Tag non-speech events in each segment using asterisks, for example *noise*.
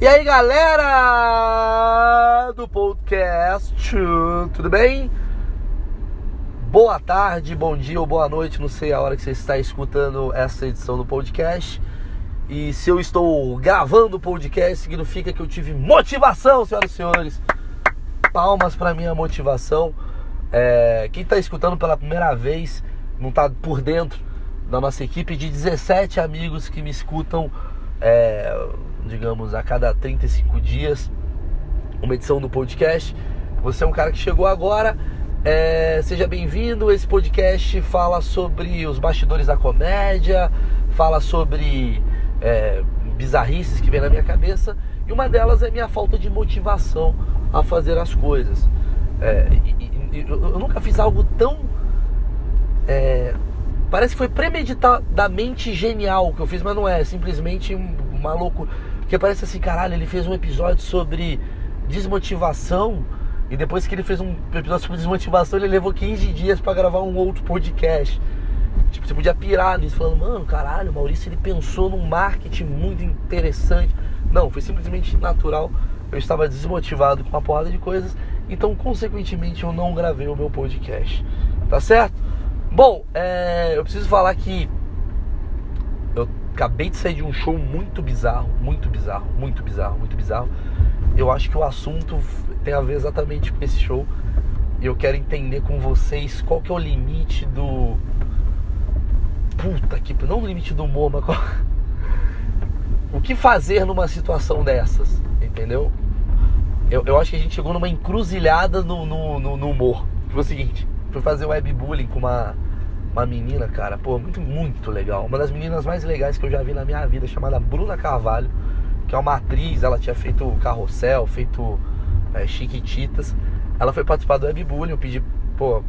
E aí galera do podcast, tudo bem? Boa tarde, bom dia ou boa noite, não sei a hora que você está escutando essa edição do podcast. E se eu estou gravando o podcast, significa que eu tive motivação, senhoras e senhores. Palmas para minha motivação. É, quem está escutando pela primeira vez, não está por dentro da nossa equipe de 17 amigos que me escutam é, digamos, a cada 35 dias, uma edição do podcast. Você é um cara que chegou agora, é, seja bem-vindo. Esse podcast fala sobre os bastidores da comédia, fala sobre é, bizarrices que vem na minha cabeça, e uma delas é minha falta de motivação a fazer as coisas. É, e, e, eu nunca fiz algo tão. É, parece que foi premeditadamente genial o que eu fiz, mas não é. Simplesmente um maluco que parece assim, caralho, ele fez um episódio sobre desmotivação. E depois que ele fez um episódio sobre desmotivação, ele levou 15 dias para gravar um outro podcast. Tipo, você podia pirar nisso, falando, mano, caralho, o Maurício ele pensou num marketing muito interessante. Não, foi simplesmente natural. Eu estava desmotivado com uma porrada de coisas, então, consequentemente, eu não gravei o meu podcast. Tá certo? Bom, é, eu preciso falar que acabei de sair de um show muito bizarro, muito bizarro, muito bizarro, muito bizarro. Eu acho que o assunto tem a ver exatamente com esse show. E eu quero entender com vocês qual que é o limite do. Puta que. Não o limite do humor, mas qual... *laughs* O que fazer numa situação dessas? Entendeu? Eu, eu acho que a gente chegou numa encruzilhada no, no, no, no humor. Foi o seguinte: fui fazer webbullying com uma uma menina, cara, pô, muito, muito legal. Uma das meninas mais legais que eu já vi na minha vida, chamada Bruna Carvalho, que é uma atriz, ela tinha feito Carrossel, feito é, Chiquititas. Ela foi participar do Webbullying, eu pedi, pô,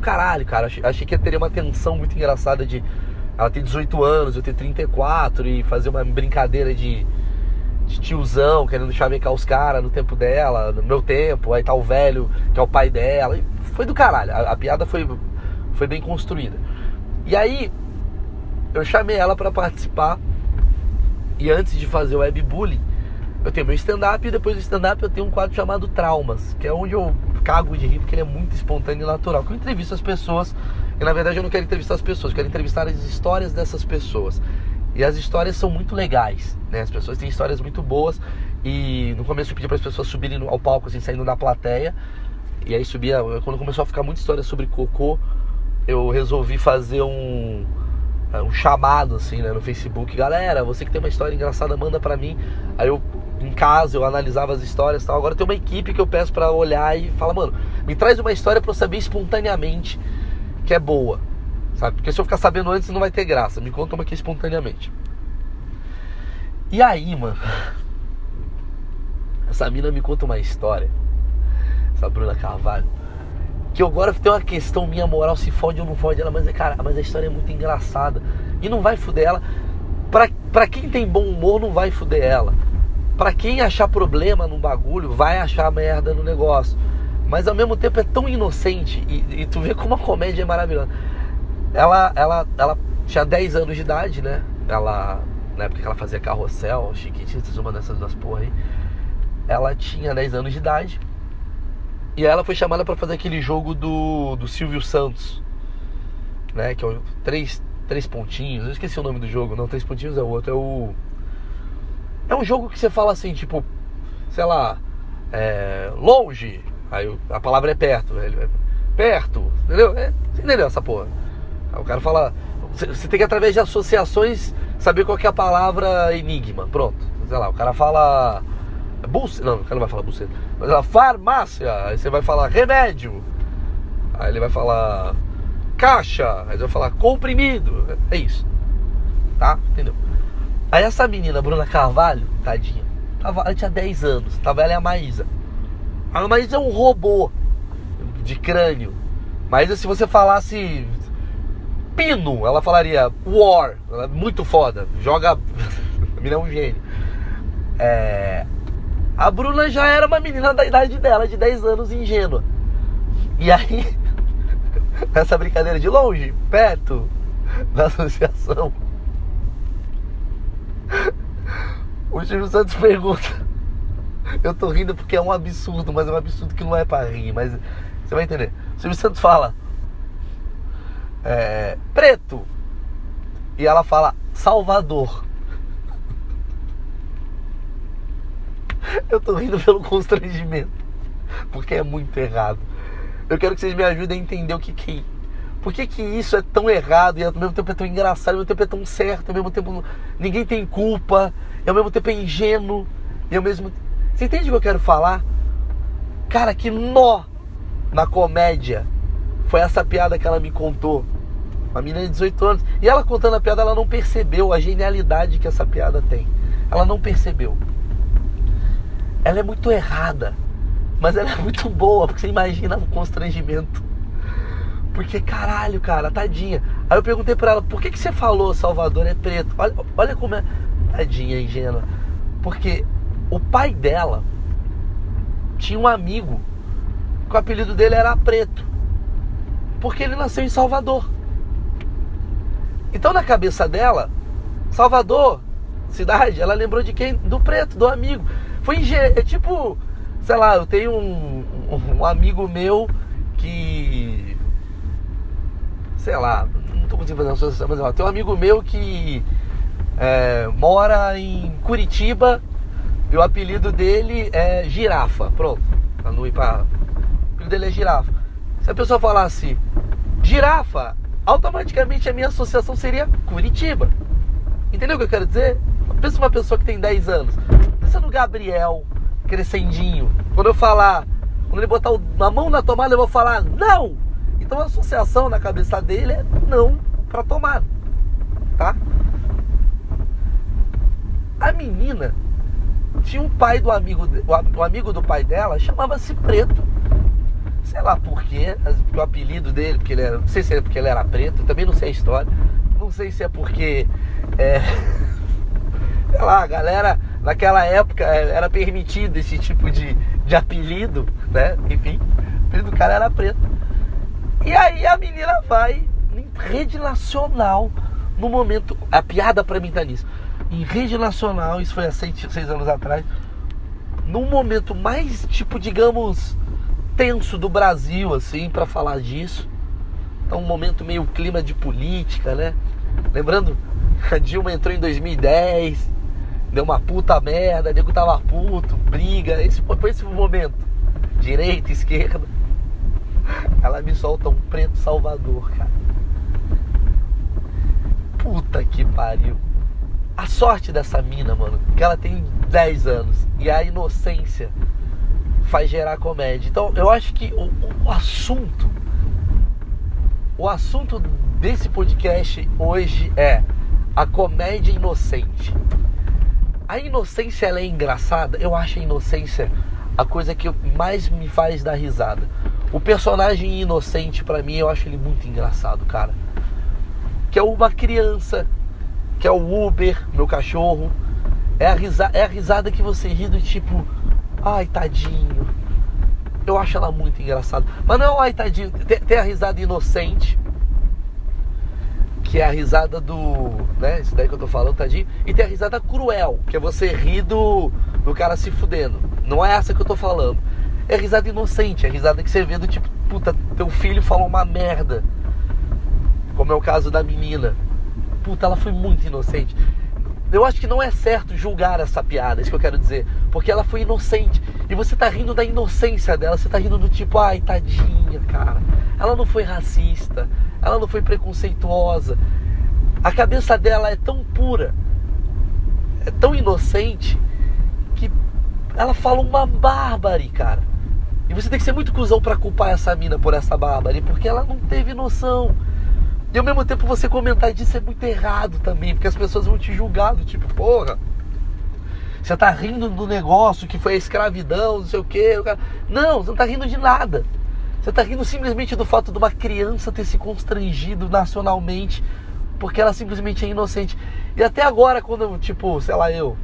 caralho, cara, achei, achei que teria uma tensão muito engraçada de ela ter 18 anos, eu ter 34 e fazer uma brincadeira de, de tiozão, querendo chavecar os caras no tempo dela, no meu tempo, aí tá o velho, que é o pai dela. Foi do caralho. A, a piada foi foi bem construída. E aí eu chamei ela para participar. E antes de fazer o webbullying, eu tenho meu stand-up e depois do stand-up eu tenho um quadro chamado Traumas, que é onde eu cago de rir porque ele é muito espontâneo e natural. Que eu entrevisto as pessoas e na verdade eu não quero entrevistar as pessoas, eu quero entrevistar as histórias dessas pessoas. E as histórias são muito legais, né? As pessoas têm histórias muito boas e no começo eu pedi para as pessoas subirem ao palco assim, saindo da plateia. E aí subia, quando começou a ficar muita história sobre cocô, eu resolvi fazer um, é, um chamado assim, né, no Facebook. Galera, você que tem uma história engraçada, manda pra mim. Aí eu, em casa, eu analisava as histórias tal. Agora tem uma equipe que eu peço pra olhar e fala, mano, me traz uma história pra eu saber espontaneamente que é boa. Sabe? Porque se eu ficar sabendo antes não vai ter graça. Me conta uma aqui espontaneamente. E aí, mano, *laughs* essa mina me conta uma história. Essa Bruna Carvalho que agora tem uma questão minha moral, se fode ou não fode ela, mas, é, cara, mas a história é muito engraçada. E não vai fuder ela. Pra, pra quem tem bom humor, não vai fuder ela. Pra quem achar problema no bagulho, vai achar merda no negócio. Mas ao mesmo tempo é tão inocente e, e tu vê como a comédia é maravilhosa. Ela, ela, ela tinha 10 anos de idade, né? Ela, na época que ela fazia carrossel, chiquititas, uma dessas duas porra aí. Ela tinha 10 anos de idade e ela foi chamada para fazer aquele jogo do, do Silvio Santos, né? Que é o três, três pontinhos. Eu esqueci o nome do jogo, não, três pontinhos é o outro, é o. É um jogo que você fala assim, tipo, sei lá, é, longe. Aí a palavra é perto, velho. Perto, entendeu? É, você entendeu essa porra? Aí o cara fala. Você tem que, através de associações, saber qual é a palavra enigma. Pronto. Sei lá, o cara fala Buceta. Não, o cara não vai falar buceta. Mas ela, farmácia. Aí você vai falar remédio. Aí ele vai falar caixa. Aí vai falar comprimido. É isso. Tá? Entendeu? Aí essa menina, Bruna Carvalho, tadinha. Tava, ela tinha 10 anos. Tava ela e a Maísa. A Maísa é um robô de crânio. Mas se você falasse pino, ela falaria war. Ela é muito foda. Joga. *laughs* a menina é um gênio. É, a Bruna já era uma menina da idade dela, de 10 anos, ingênua. E aí, *laughs* essa brincadeira de longe, perto, da associação, *laughs* O Silvio Santos pergunta. Eu tô rindo porque é um absurdo, mas é um absurdo que não é pra rir, mas você vai entender. O Silvio Santos fala. É, preto. E ela fala Salvador. *laughs* Eu tô rindo pelo constrangimento. Porque é muito errado. Eu quero que vocês me ajudem a entender o que que por que, que isso é tão errado e ao mesmo tempo é tão engraçado, ao mesmo tempo é tão certo, ao mesmo tempo ninguém tem culpa, e ao mesmo tempo é ingênuo, e ao mesmo Você entende o que eu quero falar? Cara, que nó na comédia foi essa piada que ela me contou. Uma menina de 18 anos. E ela contando a piada, ela não percebeu a genialidade que essa piada tem. Ela não percebeu. Ela é muito errada, mas ela é muito boa, porque você imagina o constrangimento. Porque, caralho, cara, tadinha. Aí eu perguntei pra ela, por que, que você falou Salvador é preto? Olha, olha como é. Tadinha, ingênua. Porque o pai dela tinha um amigo que o apelido dele era Preto. Porque ele nasceu em Salvador. Então, na cabeça dela, Salvador, cidade, ela lembrou de quem? Do Preto, do amigo. Foi é tipo, sei lá, eu tenho um, um amigo meu que sei lá, não tô conseguindo fazer uma associação, mas ó, tem um amigo meu que é, mora em Curitiba e o apelido dele é Girafa. Pronto, pra não ir pra. O apelido dele é Girafa. Se a pessoa falasse Girafa, automaticamente a minha associação seria Curitiba. Entendeu o que eu quero dizer? Pensa uma pessoa que tem 10 anos. Pensa no Gabriel, crescendinho. Quando eu falar, quando ele botar a mão na tomada, eu vou falar, não! Então a associação na cabeça dele é não para tomar, tá? A menina tinha um pai do amigo, o amigo do pai dela chamava-se Preto. Sei lá por quê, o apelido dele, porque ele era, não sei se é porque ele era preto, também não sei a história. Não sei se é porque é, *laughs* sei lá, a galera naquela época é, era permitido esse tipo de, de apelido, né? Enfim, o apelido do cara era preto. E aí a menina vai em rede nacional no momento. A piada pra mim tá nisso. Em rede nacional, isso foi há seis, seis anos atrás. Num momento mais, tipo, digamos, tenso do Brasil, assim, para falar disso. Então, um momento meio clima de política, né? Lembrando, *laughs* a Dilma entrou em 2010, deu uma puta merda, nego tava puto, briga. Esse foi esse momento. Direita, esquerda. Ela me solta um preto Salvador, cara. Puta que pariu. A sorte dessa mina, mano, que ela tem 10 anos e a inocência faz gerar comédia. Então, eu acho que o, o assunto o assunto desse podcast hoje é a comédia inocente. A inocência ela é engraçada? Eu acho a inocência a coisa que mais me faz dar risada. O personagem inocente, para mim, eu acho ele muito engraçado, cara. Que é uma criança, que é o Uber, meu cachorro. É a, risa, é a risada que você ri do tipo, ai tadinho. Eu acho ela muito engraçada. Mas não, ai tadinho. Tem, tem a risada inocente, que é a risada do. né? Isso daí que eu tô falando, tadinho. E tem a risada cruel, que é você rir do, do cara se fudendo. Não é essa que eu tô falando é risada inocente, é risada que você vê do tipo, puta, teu filho falou uma merda. Como é o caso da menina. Puta, ela foi muito inocente. Eu acho que não é certo julgar essa piada, é isso que eu quero dizer. Porque ela foi inocente. E você tá rindo da inocência dela, você tá rindo do tipo, ai, tadinha, cara. Ela não foi racista, ela não foi preconceituosa. A cabeça dela é tão pura, é tão inocente, que ela fala uma bárbare, cara. E você tem que ser muito cuzão para culpar essa mina por essa bárbara, porque ela não teve noção. E ao mesmo tempo você comentar disso é muito errado também, porque as pessoas vão te julgar do tipo, porra, você tá rindo do negócio que foi a escravidão, não sei o quê. Não, você não tá rindo de nada. Você tá rindo simplesmente do fato de uma criança ter se constrangido nacionalmente porque ela simplesmente é inocente. E até agora, quando, tipo, sei lá, eu.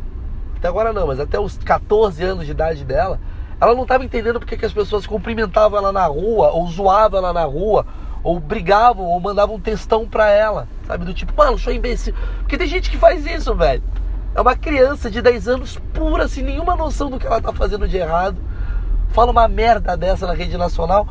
Até agora não, mas até os 14 anos de idade dela, ela não estava entendendo porque que as pessoas cumprimentavam ela na rua, ou zoavam ela na rua, ou brigavam, ou mandavam um textão pra ela, sabe? Do tipo, mano, sou imbecil. Porque tem gente que faz isso, velho. É uma criança de 10 anos pura, sem nenhuma noção do que ela tá fazendo de errado. Fala uma merda dessa na rede nacional.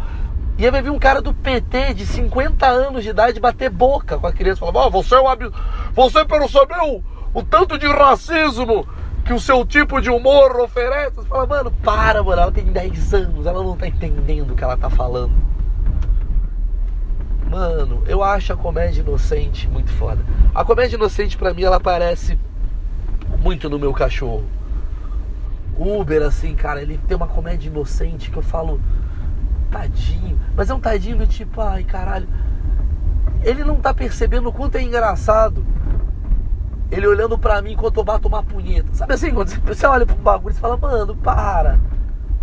E aí vai vir um cara do PT de 50 anos de idade bater boca com a criança. Falar, oh, você é um ab... Você percebeu o tanto de racismo que o seu tipo de humor oferece? Você fala, mano, para, mano, ela tem 10 anos, ela não tá entendendo o que ela tá falando. Mano, eu acho a comédia inocente muito foda. A comédia inocente para mim ela aparece muito no meu cachorro. Uber, assim, cara, ele tem uma comédia inocente que eu falo, tadinho. Mas é um tadinho do tipo, ai caralho. Ele não tá percebendo o quanto é engraçado. Ele olhando pra mim enquanto eu bato uma punheta. Sabe assim, quando você olha pro bagulho e fala, mano, para.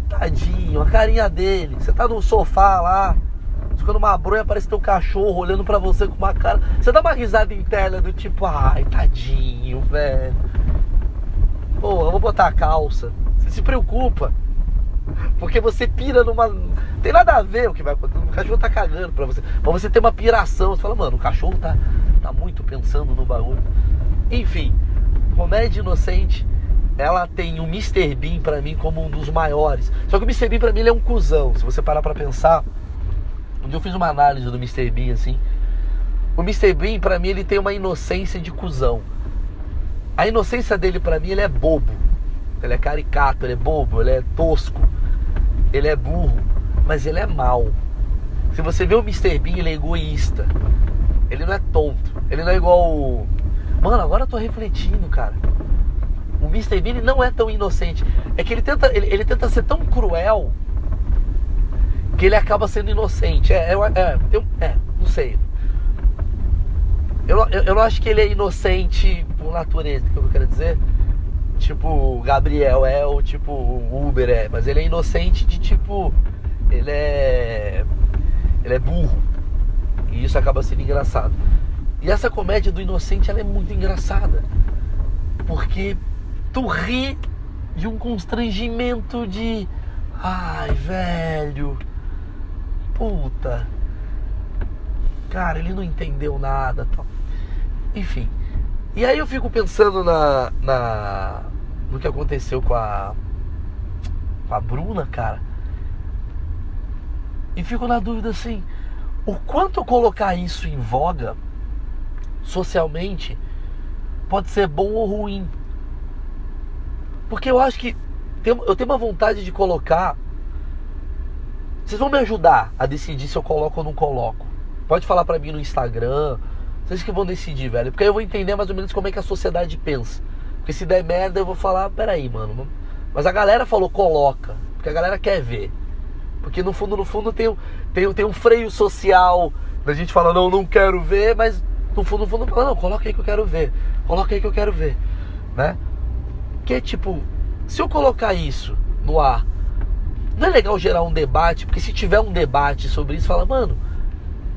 Tadinho, a carinha dele. Você tá no sofá lá, ficando uma bronha, parece teu cachorro olhando pra você com uma cara. Você dá uma risada interna do tipo, ai, tadinho, velho. Pô, eu vou botar a calça. Você se preocupa. Porque você pira numa. Tem nada a ver o que vai acontecer. O cachorro tá cagando pra você. Pra você ter uma piração. Você fala, mano, o cachorro tá, tá muito pensando no bagulho. Enfim, comédia inocente. Ela tem o Mr. Bean pra mim como um dos maiores. Só que o Mr. Bean pra mim ele é um cuzão. Se você parar pra pensar. Um dia eu fiz uma análise do Mr. Bean assim. O Mr. Bean pra mim ele tem uma inocência de cuzão. A inocência dele pra mim ele é bobo. Ele é caricato, ele é bobo, ele é tosco, ele é burro, mas ele é mal. Se você vê o Mr. Bean, ele é egoísta. Ele não é tonto. Ele não é igual. O... Mano, agora eu tô refletindo, cara. O Mr. Bean não é tão inocente. É que ele tenta, ele, ele tenta ser tão cruel que ele acaba sendo inocente. É, é, é, eu, é não sei. Eu, eu, eu, não acho que ele é inocente por natureza, que eu quero dizer tipo o Gabriel é ou tipo o Uber é, mas ele é inocente de tipo ele é ele é burro. E isso acaba sendo engraçado. E essa comédia do inocente ela é muito engraçada. Porque tu ri de um constrangimento de ai, velho. Puta. Cara, ele não entendeu nada, tal. Enfim, e aí eu fico pensando na, na no que aconteceu com a com a Bruna, cara. E fico na dúvida assim, o quanto colocar isso em voga socialmente pode ser bom ou ruim. Porque eu acho que eu tenho uma vontade de colocar. Vocês vão me ajudar a decidir se eu coloco ou não coloco. Pode falar para mim no Instagram, vocês que vão decidir, velho. Porque aí eu vou entender mais ou menos como é que a sociedade pensa. Porque se der merda, eu vou falar, peraí, mano. Mas a galera falou, coloca. Porque a galera quer ver. Porque no fundo, no fundo, tem, tem, tem um freio social da gente falar, não, não quero ver, mas no fundo, no fundo, fala, não, coloca aí que eu quero ver. Coloca aí que eu quero ver. Né? Que tipo, se eu colocar isso no ar, não é legal gerar um debate, porque se tiver um debate sobre isso, fala, mano,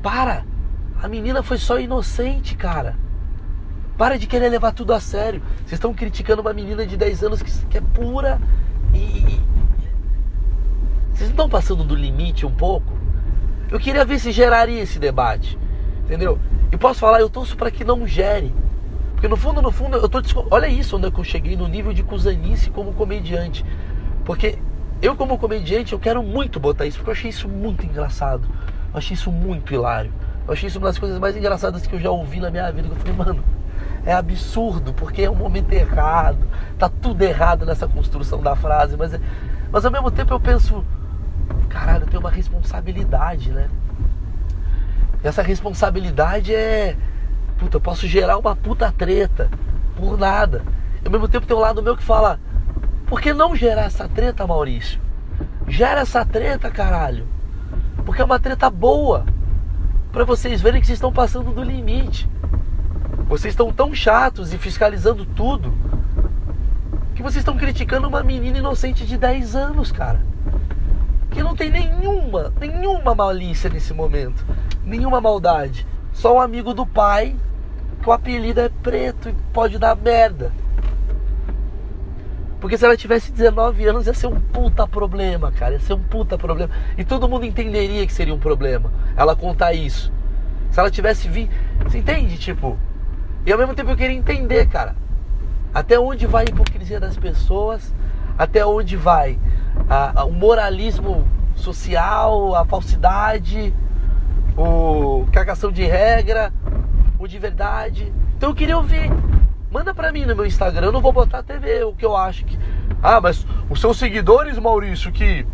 para a menina foi só inocente, cara. Para de querer levar tudo a sério. Vocês estão criticando uma menina de 10 anos que, que é pura e. Vocês não estão passando do limite um pouco? Eu queria ver se geraria esse debate. Entendeu? E posso falar, eu torço para que não gere. Porque no fundo, no fundo, eu tô. Olha isso onde eu cheguei no nível de cuzanice como comediante. Porque eu, como comediante, eu quero muito botar isso, porque eu achei isso muito engraçado. Eu achei isso muito hilário. Eu achei isso uma das coisas mais engraçadas que eu já ouvi na minha vida. Eu falei, mano, é absurdo, porque é um momento errado, tá tudo errado nessa construção da frase, mas, é, mas ao mesmo tempo eu penso, caralho, eu tenho uma responsabilidade, né? E essa responsabilidade é, puta, eu posso gerar uma puta treta por nada. E ao mesmo tempo tem um lado meu que fala, por que não gerar essa treta, Maurício? Gera essa treta, caralho. Porque é uma treta boa para vocês verem que vocês estão passando do limite. Vocês estão tão chatos e fiscalizando tudo que vocês estão criticando uma menina inocente de 10 anos, cara. Que não tem nenhuma, nenhuma malícia nesse momento, nenhuma maldade. Só um amigo do pai que o apelido é preto e pode dar merda. Porque se ela tivesse 19 anos ia ser um puta problema, cara. Ia ser um puta problema. E todo mundo entenderia que seria um problema ela contar isso. Se ela tivesse vindo. Você entende? Tipo. E ao mesmo tempo eu queria entender, cara. Até onde vai a hipocrisia das pessoas? Até onde vai a, a, o moralismo social, a falsidade, o cagação de regra, o de verdade? Então eu queria ouvir. Manda pra mim no meu Instagram, eu não vou botar ver o que eu acho que. Ah, mas os seus seguidores, Maurício, que.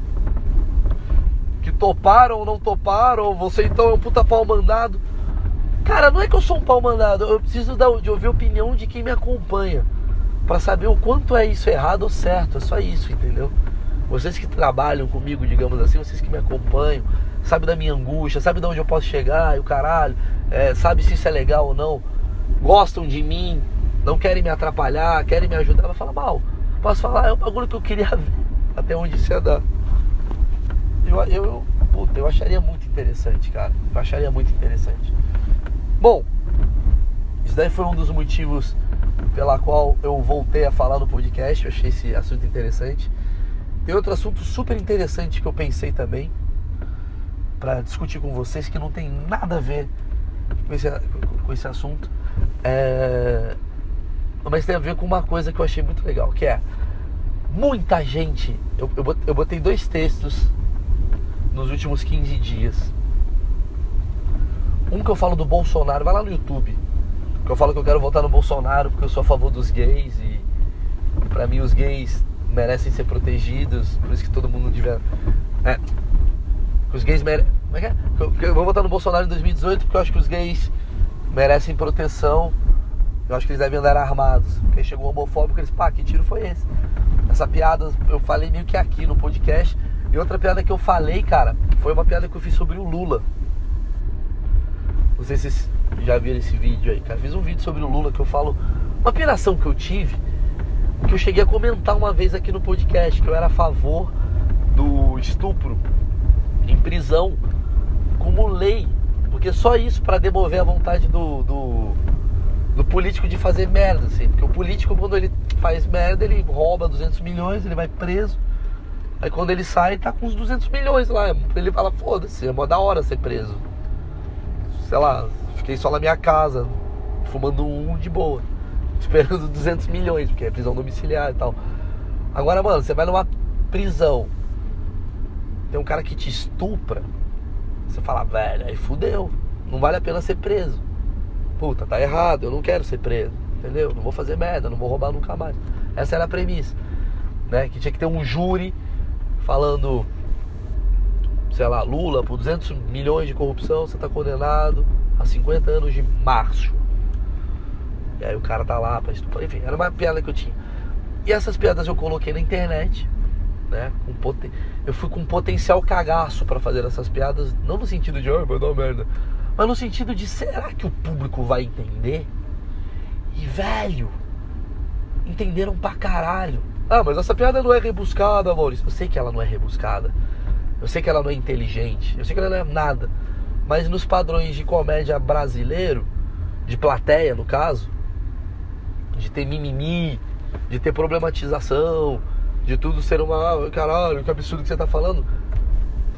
que toparam ou não toparam, você então é um puta pau mandado. Cara, não é que eu sou um pau mandado, eu preciso de ouvir a opinião de quem me acompanha para saber o quanto é isso errado ou certo. É só isso, entendeu? Vocês que trabalham comigo, digamos assim, vocês que me acompanham, sabe da minha angústia, sabe de onde eu posso chegar e o caralho, é, sabe se isso é legal ou não, gostam de mim, não querem me atrapalhar, querem me ajudar, vai falar mal. Posso falar, é um bagulho que eu queria *laughs* ver até onde isso ia dar. Eu, eu, puta, eu acharia muito interessante, cara. Eu acharia muito interessante. Bom, isso daí foi um dos motivos pela qual eu voltei a falar no podcast. Eu achei esse assunto interessante. Tem outro assunto super interessante que eu pensei também para discutir com vocês que não tem nada a ver com esse, com esse assunto. É... Mas tem a ver com uma coisa que eu achei muito legal, que é muita gente. Eu, eu botei dois textos nos últimos 15 dias. Um que eu falo do Bolsonaro, vai lá no YouTube que eu falo que eu quero votar no Bolsonaro porque eu sou a favor dos gays e para mim os gays merecem ser protegidos, por isso que todo mundo tiver. É, os gays merecem. Como é que é? Eu, eu vou votar no Bolsonaro em 2018 porque eu acho que os gays merecem proteção. Eu acho que eles devem andar armados. Porque chegou um homofóbico, eles, pá, que tiro foi esse? Essa piada eu falei meio que aqui no podcast. E outra piada que eu falei, cara, foi uma piada que eu fiz sobre o Lula. Não sei se já viram esse vídeo aí, cara. Fiz um vídeo sobre o Lula que eu falo uma piração que eu tive, que eu cheguei a comentar uma vez aqui no podcast, que eu era a favor do estupro em prisão como lei. Porque só isso para demover a vontade do, do, do, político de fazer merda, assim. Porque o político, quando ele faz merda, ele rouba 200 milhões, ele vai preso. Aí quando ele sai, tá com uns 200 milhões lá. Ele fala, foda-se, é mó da hora ser preso. Sei lá, Fiquei só na minha casa, fumando um de boa, *laughs* esperando 200 milhões, porque é prisão domiciliar e tal. Agora, mano, você vai numa prisão, tem um cara que te estupra, você fala, velho, aí fudeu, não vale a pena ser preso. Puta, tá errado, eu não quero ser preso, entendeu? Não vou fazer merda, não vou roubar nunca mais. Essa era a premissa, né? Que tinha que ter um júri falando, sei lá, Lula, por 200 milhões de corrupção, você tá condenado há 50 anos de março. E aí o cara tá lá pra estuprar. Enfim, era uma piada que eu tinha. E essas piadas eu coloquei na internet, né? Com poten... Eu fui com potencial cagaço para fazer essas piadas, não no sentido de, ah, vai dar merda, mas no sentido de, será que o público vai entender? E, velho, entenderam pra caralho. Ah, mas essa piada não é rebuscada, Maurício. Eu sei que ela não é rebuscada. Eu sei que ela não é inteligente. Eu sei que ela não é nada. Mas nos padrões de comédia brasileiro, de plateia no caso, de ter mimimi, de ter problematização, de tudo ser uma. Ah, caralho, que absurdo que você tá falando.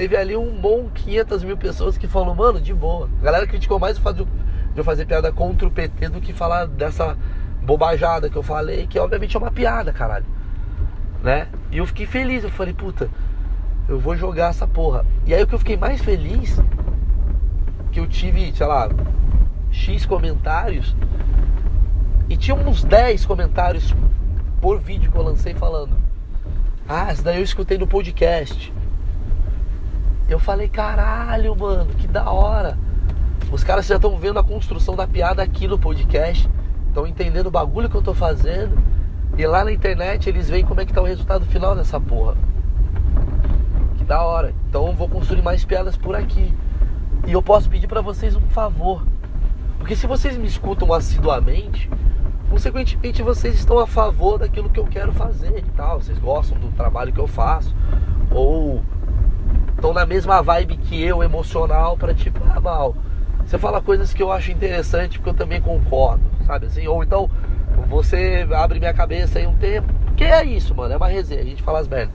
Teve ali um bom 500 mil pessoas que falou, mano, de boa. A galera criticou mais o fato de eu fazer piada contra o PT do que falar dessa bobajada que eu falei, que obviamente é uma piada, caralho. Né? E eu fiquei feliz, eu falei, puta, eu vou jogar essa porra. E aí o que eu fiquei mais feliz que eu tive, sei lá, X comentários e tinha uns 10 comentários por vídeo que eu lancei falando: Ah, isso daí eu escutei no podcast. Eu falei: Caralho, mano, que da hora. Os caras já estão vendo a construção da piada aqui no podcast, estão entendendo o bagulho que eu tô fazendo. E lá na internet eles veem como é que tá o resultado final dessa porra. Que da hora. Então vou construir mais piadas por aqui. E eu posso pedir para vocês um favor. Porque se vocês me escutam assiduamente, consequentemente vocês estão a favor daquilo que eu quero fazer e tal. Vocês gostam do trabalho que eu faço. Ou estão na mesma vibe que eu, emocional, para tipo, ah, mal. Você fala coisas que eu acho interessante porque eu também concordo, sabe assim? Ou então você abre minha cabeça aí um tempo. Que é isso, mano? É uma resenha, a gente fala as merdas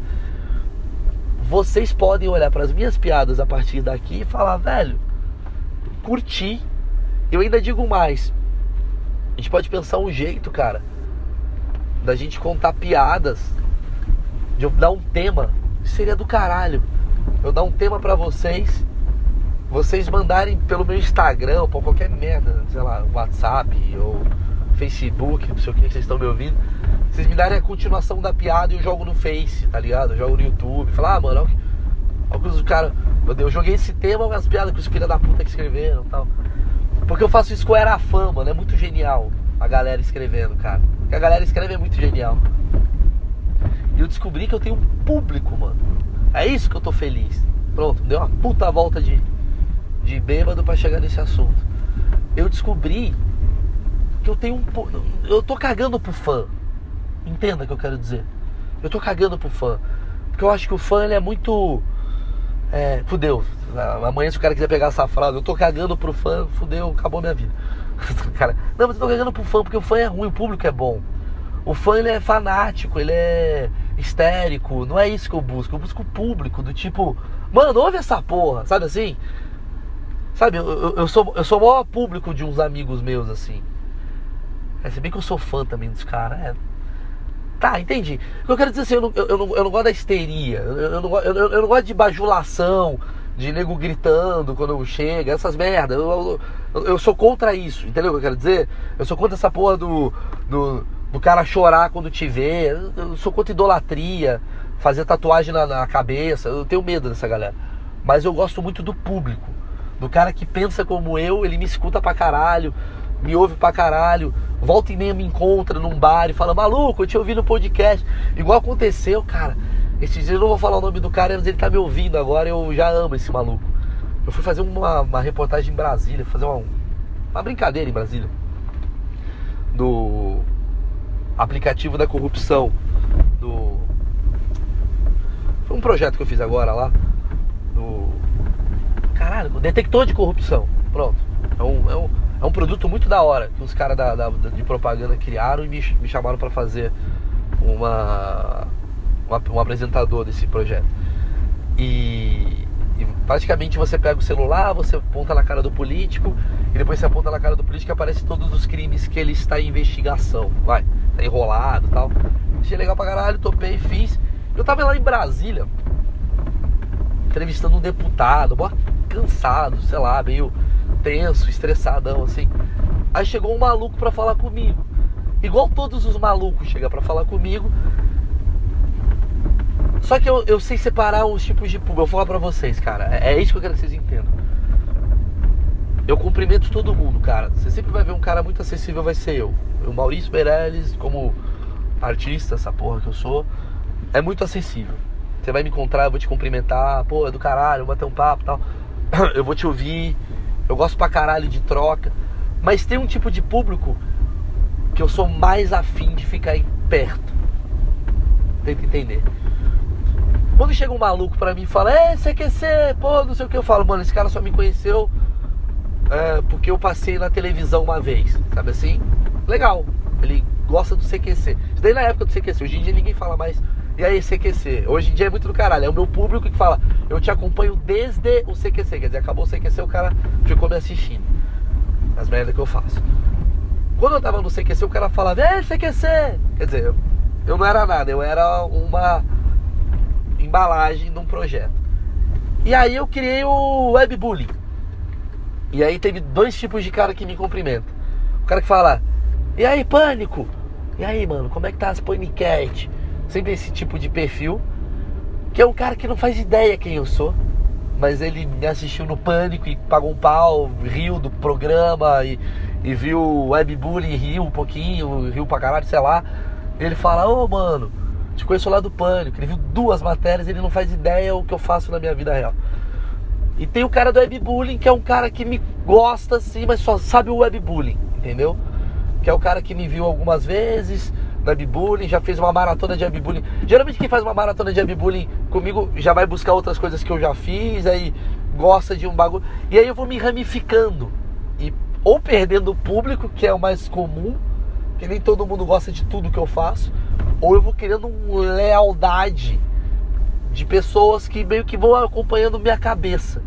vocês podem olhar para as minhas piadas a partir daqui e falar, velho, curti. Eu ainda digo mais. A gente pode pensar um jeito, cara, da gente contar piadas, de eu dar um tema, seria do caralho. Eu dar um tema para vocês, vocês mandarem pelo meu Instagram ou por qualquer merda, sei lá, WhatsApp ou Facebook, não sei o que, vocês estão me ouvindo. Vocês me darem a continuação da piada e eu jogo no Face, tá ligado? Eu jogo no YouTube. Falar, ah, mano, olha o que os caras. Eu joguei esse tema, as piadas que os filhos da puta que escreveram e tal. Porque eu faço isso com Era Fã, mano. É muito genial a galera escrevendo, cara. Porque a galera escreve é muito genial. E eu descobri que eu tenho um público, mano. É isso que eu tô feliz. Pronto, deu uma puta volta de, de bêbado para chegar nesse assunto. Eu descobri que eu tenho um. Eu tô cagando pro fã. Entenda o que eu quero dizer. Eu tô cagando pro fã. Porque eu acho que o fã ele é muito. É, fudeu. Amanhã se o cara quiser pegar essa frase, eu tô cagando pro fã, fudeu, acabou minha vida. *laughs* cara, não, mas eu tô cagando pro fã porque o fã é ruim, o público é bom. O fã ele é fanático, ele é histérico, não é isso que eu busco. Eu busco público, do tipo, mano, ouve essa porra, sabe assim? Sabe, eu, eu, sou, eu sou o maior público de uns amigos meus, assim. É, se bem que eu sou fã também dos caras, é. Tá, entendi. O que eu quero dizer assim, eu não, eu não, eu não gosto da histeria, eu, eu, não, eu, eu não gosto de bajulação, de nego gritando quando chega, essas merdas. Eu, eu, eu, sou contra isso, entendeu o que eu quero dizer? Eu sou contra essa porra do, do, do cara chorar quando te vê. Eu sou contra idolatria, fazer tatuagem na, na cabeça. Eu tenho medo dessa galera. Mas eu gosto muito do público. Do cara que pensa como eu, ele me escuta pra caralho, me ouve pra caralho, volta e meia me encontra num bar e fala, maluco, eu te ouvi no podcast. Igual aconteceu, cara. Esses dias eu não vou falar o nome do cara, mas ele tá me ouvindo agora, eu já amo esse maluco. Eu fui fazer uma, uma reportagem em Brasília, fazer uma, uma brincadeira em Brasília. Do aplicativo da corrupção do foi um projeto que eu fiz agora lá do caralho, detector de corrupção. Pronto. É um, é um, é um produto muito da hora que os caras da, da, de propaganda criaram e me, me chamaram para fazer uma, uma, um apresentador desse projeto. E, e, praticamente você pega o celular, você aponta na cara do político e depois você aponta na cara do político e aparece todos os crimes que ele está em investigação. Vai tá enrolado tal. Achei legal pra caralho, topei, fiz. Eu tava lá em Brasília, entrevistando um deputado, cansado, sei lá, meio tenso, estressadão, assim. Aí chegou um maluco para falar comigo. Igual todos os malucos chegam para falar comigo. Só que eu, eu sei separar os tipos de público. Eu vou falar pra vocês, cara. É, é isso que eu quero que vocês entendam. Eu cumprimento todo mundo, cara. Você sempre vai ver um cara muito acessível, vai ser eu. O Maurício Meirelles, como artista, essa porra que eu sou, é muito acessível. Você vai me encontrar, eu vou te cumprimentar, pô, é do caralho, vou bater um papo e tal. *clears throat* Eu vou te ouvir, eu gosto pra caralho de troca. Mas tem um tipo de público que eu sou mais afim de ficar perto. Tenta entender. Quando chega um maluco pra mim e fala, é, CQC, pô, não sei o que, eu falo, mano, esse cara só me conheceu é, porque eu passei na televisão uma vez, sabe assim? Legal, ele gosta do CQC. Isso daí na época do CQC, hoje em dia ninguém fala mais. E aí, CQC? Hoje em dia é muito do caralho. É o meu público que fala, eu te acompanho desde o CQC. Quer dizer, acabou o CQC, o cara ficou me assistindo. As merdas que eu faço. Quando eu tava no CQC, o cara falava, é CQC! Quer dizer, eu, eu não era nada, eu era uma embalagem de um projeto. E aí eu criei o webbullying. E aí teve dois tipos de cara que me cumprimentam. O cara que fala, e aí, pânico? E aí, mano, como é que tá as paniquete? Sempre esse tipo de perfil. Que é um cara que não faz ideia quem eu sou. Mas ele me assistiu no pânico e pagou um pau, riu do programa e, e viu o webbullying e riu um pouquinho, riu pra caralho, sei lá. Ele fala, ô oh, mano, te conheço lá do pânico. Ele viu duas matérias, ele não faz ideia o que eu faço na minha vida real. E tem o cara do webbullying, que é um cara que me gosta sim, mas só sabe o webbullying, entendeu? Que é o cara que me viu algumas vezes no webbullying, já fez uma maratona de webbullying. Geralmente quem faz uma maratona de webbullying comigo já vai buscar outras coisas que eu já fiz, aí gosta de um bagulho. E aí eu vou me ramificando. E ou perdendo o público, que é o mais comum, que nem todo mundo gosta de tudo que eu faço, ou eu vou querendo uma lealdade de pessoas que meio que vão acompanhando minha cabeça.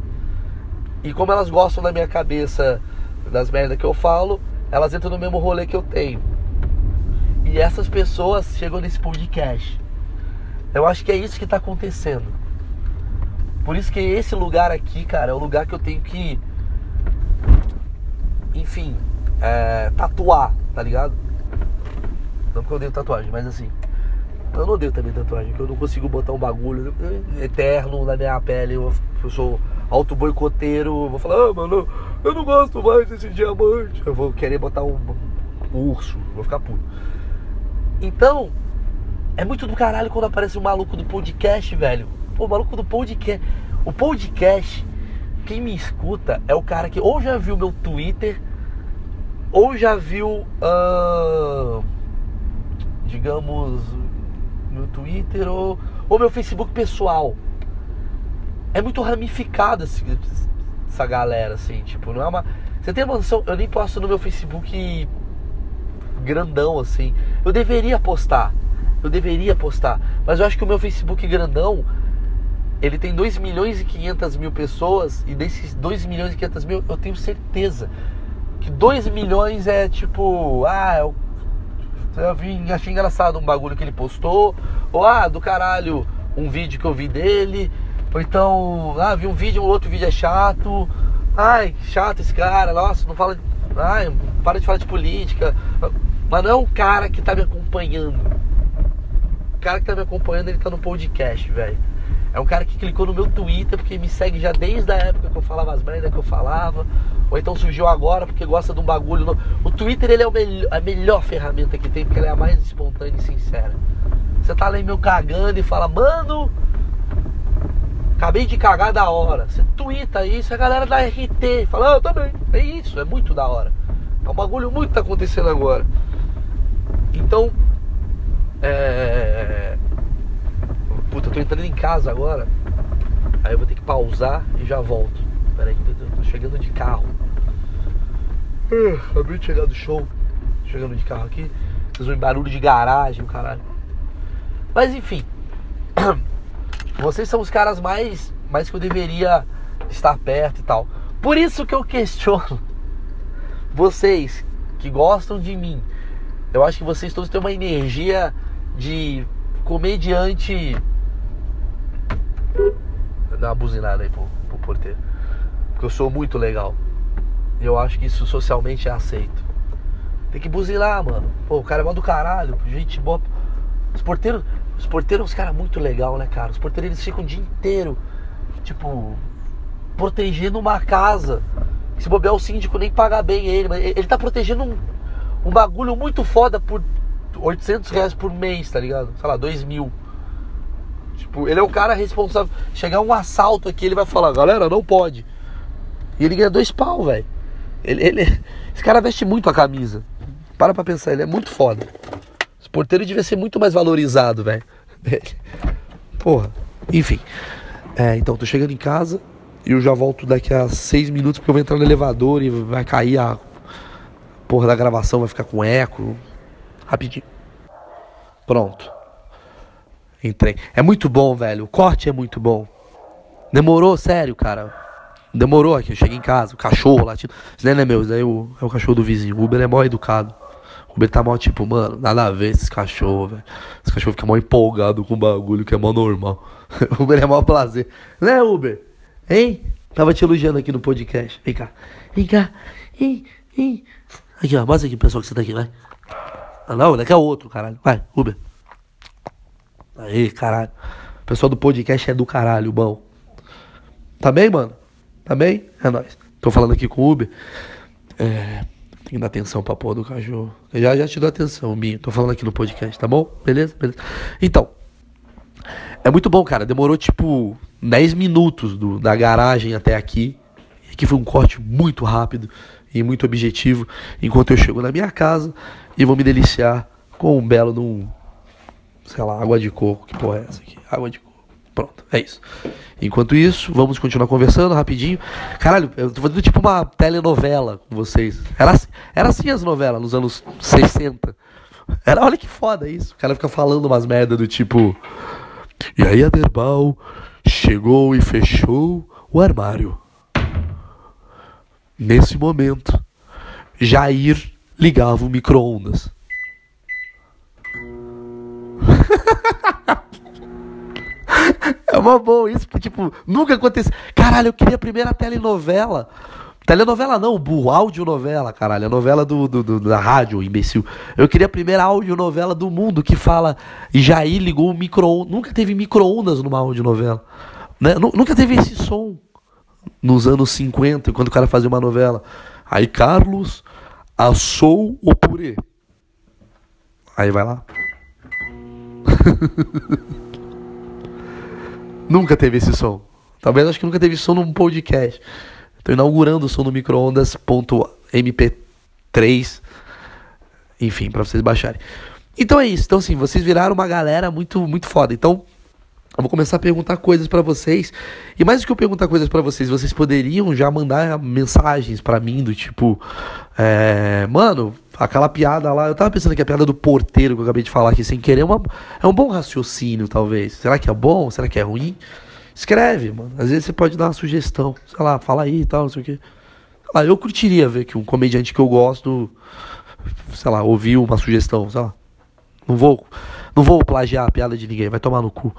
E como elas gostam da minha cabeça, das merdas que eu falo, elas entram no mesmo rolê que eu tenho. E essas pessoas chegam nesse podcast. Eu acho que é isso que está acontecendo. Por isso que esse lugar aqui, cara, é o lugar que eu tenho que. Enfim, é, tatuar, tá ligado? Não porque eu odeio tatuagem, mas assim. Eu não odeio também tatuagem, porque eu não consigo botar um bagulho eterno na minha pele. Eu, eu sou auto boicoteiro, vou falar, ah, mano, eu não gosto mais desse diamante. Eu vou querer botar um, um urso, vou ficar puto. Então, é muito do caralho quando aparece o um maluco do podcast, velho. Pô, o maluco do podcast. O podcast, quem me escuta é o cara que ou já viu meu Twitter, ou já viu, uh, digamos, meu Twitter, ou, ou meu Facebook pessoal. É muito ramificado esse, essa galera, assim, tipo, não é uma. Você tem uma noção? Eu nem posto no meu Facebook grandão, assim. Eu deveria postar. Eu deveria postar. Mas eu acho que o meu Facebook grandão, ele tem 2 milhões e 500 mil pessoas. E desses 2 milhões e 500 mil, eu tenho certeza que 2 milhões é tipo. Ah, eu, eu vi, achei engraçado um bagulho que ele postou. Ou ah, do caralho, um vídeo que eu vi dele. Ou então, ah, vi um vídeo, um outro vídeo é chato. Ai, chato esse cara, nossa, não fala. Ai, para de falar de política. Mas não é um cara que tá me acompanhando. O cara que tá me acompanhando, ele tá no podcast, velho. É um cara que clicou no meu Twitter porque me segue já desde a época que eu falava as merdas que eu falava. Ou então surgiu agora porque gosta de um bagulho. No... O Twitter ele é o a melhor ferramenta que tem porque ela é a mais espontânea e sincera. Você tá lá meu cagando e fala, mano, acabei de cagar da hora. Você twitta isso, a galera da RT fala, ah, eu também. É isso, é muito da hora. É um bagulho muito tá acontecendo agora. Então, é... Puta, eu tô entrando em casa agora. Aí eu vou ter que pausar e já volto. Pera aí, eu tô chegando de carro. Uh, acabei de chegar do show. Chegando de carro aqui. Vocês vão barulho de garagem, caralho. Mas enfim. *clears throat* Vocês são os caras mais, mais que eu deveria estar perto e tal. Por isso que eu questiono *laughs* vocês que gostam de mim eu acho que vocês todos têm uma energia de comediante. Dá uma buzinada aí pro, pro porteiro. Porque eu sou muito legal. Eu acho que isso socialmente é aceito. Tem que buzinar, mano. Pô, o cara é mal do caralho. Gente boa. Os porteiros. Os porteiros são uns caras muito legal, né, cara? Os porteiros eles ficam o dia inteiro, tipo, protegendo uma casa. Se bobear o síndico nem pagar bem ele, mas ele tá protegendo um um bagulho muito foda por 800 reais por mês, tá ligado? Sei lá, 2 mil. Tipo, ele é o cara responsável. Chegar um assalto aqui, ele vai falar, galera, não pode. E ele ganha dois pau, velho. Ele, ele, *laughs* esse cara veste muito a camisa. Para pra pensar, ele é muito foda. Esse porteiro devia ser muito mais valorizado, velho. *laughs* Porra. Enfim. É, então, tô chegando em casa e eu já volto daqui a seis minutos porque eu vou entrar no elevador e vai cair a porra da gravação vai ficar com eco. Rapidinho. Pronto. Entrei. É muito bom, velho. O corte é muito bom. Demorou, sério, cara. Demorou aqui. Eu cheguei em casa, o cachorro latindo. Isso não é meu, daí é o, é o cachorro do vizinho. O Uber é mó educado. O Uber tá mó tipo, mano, nada a ver esse cachorro, velho. Esse cachorro fica mó empolgado com o bagulho que é mó normal. *laughs* o Uber é mó prazer. Né, Uber? Hein? Tava te elogiando aqui no podcast. Vem cá. Vem cá. Hein? Hein? Aqui, ó. Mostra aqui, pessoal, que você tá aqui, vai. Ah, não, daqui é outro, caralho. Vai, Uber. Aí, caralho. O pessoal do podcast é do caralho, bom. Tá bem, mano? Tá bem? É nóis. Tô falando aqui com o Uber. É. Tem que dar atenção pra porra do cachorro. Eu já, já te dou atenção, Minho. Tô falando aqui no podcast, tá bom? Beleza? Beleza. Então. É muito bom, cara. Demorou tipo 10 minutos do, da garagem até aqui. E aqui foi um corte muito rápido e muito objetivo enquanto eu chego na minha casa e vou me deliciar com um belo num, sei lá, água de coco. Que porra é essa aqui? Água de coco. Pronto, é isso. Enquanto isso, vamos continuar conversando rapidinho. Caralho, eu tô fazendo tipo uma telenovela com vocês. Era assim, era assim as novelas nos anos 60. Era, olha que foda isso. O cara fica falando umas merda do tipo. E aí a Derbal chegou e fechou o armário. Nesse momento, Jair ligava o micro-ondas. É uma boa isso, porque, tipo, nunca aconteceu. Caralho, eu queria a primeira telenovela. Telenovela não, burro, audionovela, caralho. A novela do, do, do, da rádio, imbecil. Eu queria a primeira audionovela do mundo que fala. Jair ligou o micro-ondas. Nunca teve micro-ondas numa audionovela. Né? Nunca teve esse som nos anos 50, quando o cara fazia uma novela. Aí Carlos assou o purê. Aí vai lá. *laughs* nunca teve esse som. Talvez acho que nunca teve som num podcast. Estou inaugurando o som no microondas.mp3. Enfim, para vocês baixarem. Então é isso. Então, assim, vocês viraram uma galera muito, muito foda. Então, eu vou começar a perguntar coisas para vocês. E mais do que eu perguntar coisas para vocês, vocês poderiam já mandar mensagens para mim do tipo, é, mano, aquela piada lá, eu tava pensando que a piada do porteiro que eu acabei de falar aqui sem querer é, uma, é um bom raciocínio, talvez. Será que é bom? Será que é ruim? Escreve, mano. Às vezes você pode dar uma sugestão, sei lá, fala aí e tal, não sei o quê. Lá, eu curtiria ver que um comediante que eu gosto, sei lá, ouviu uma sugestão, sei lá. Não vou, não vou plagiar a piada de ninguém, vai tomar no cu.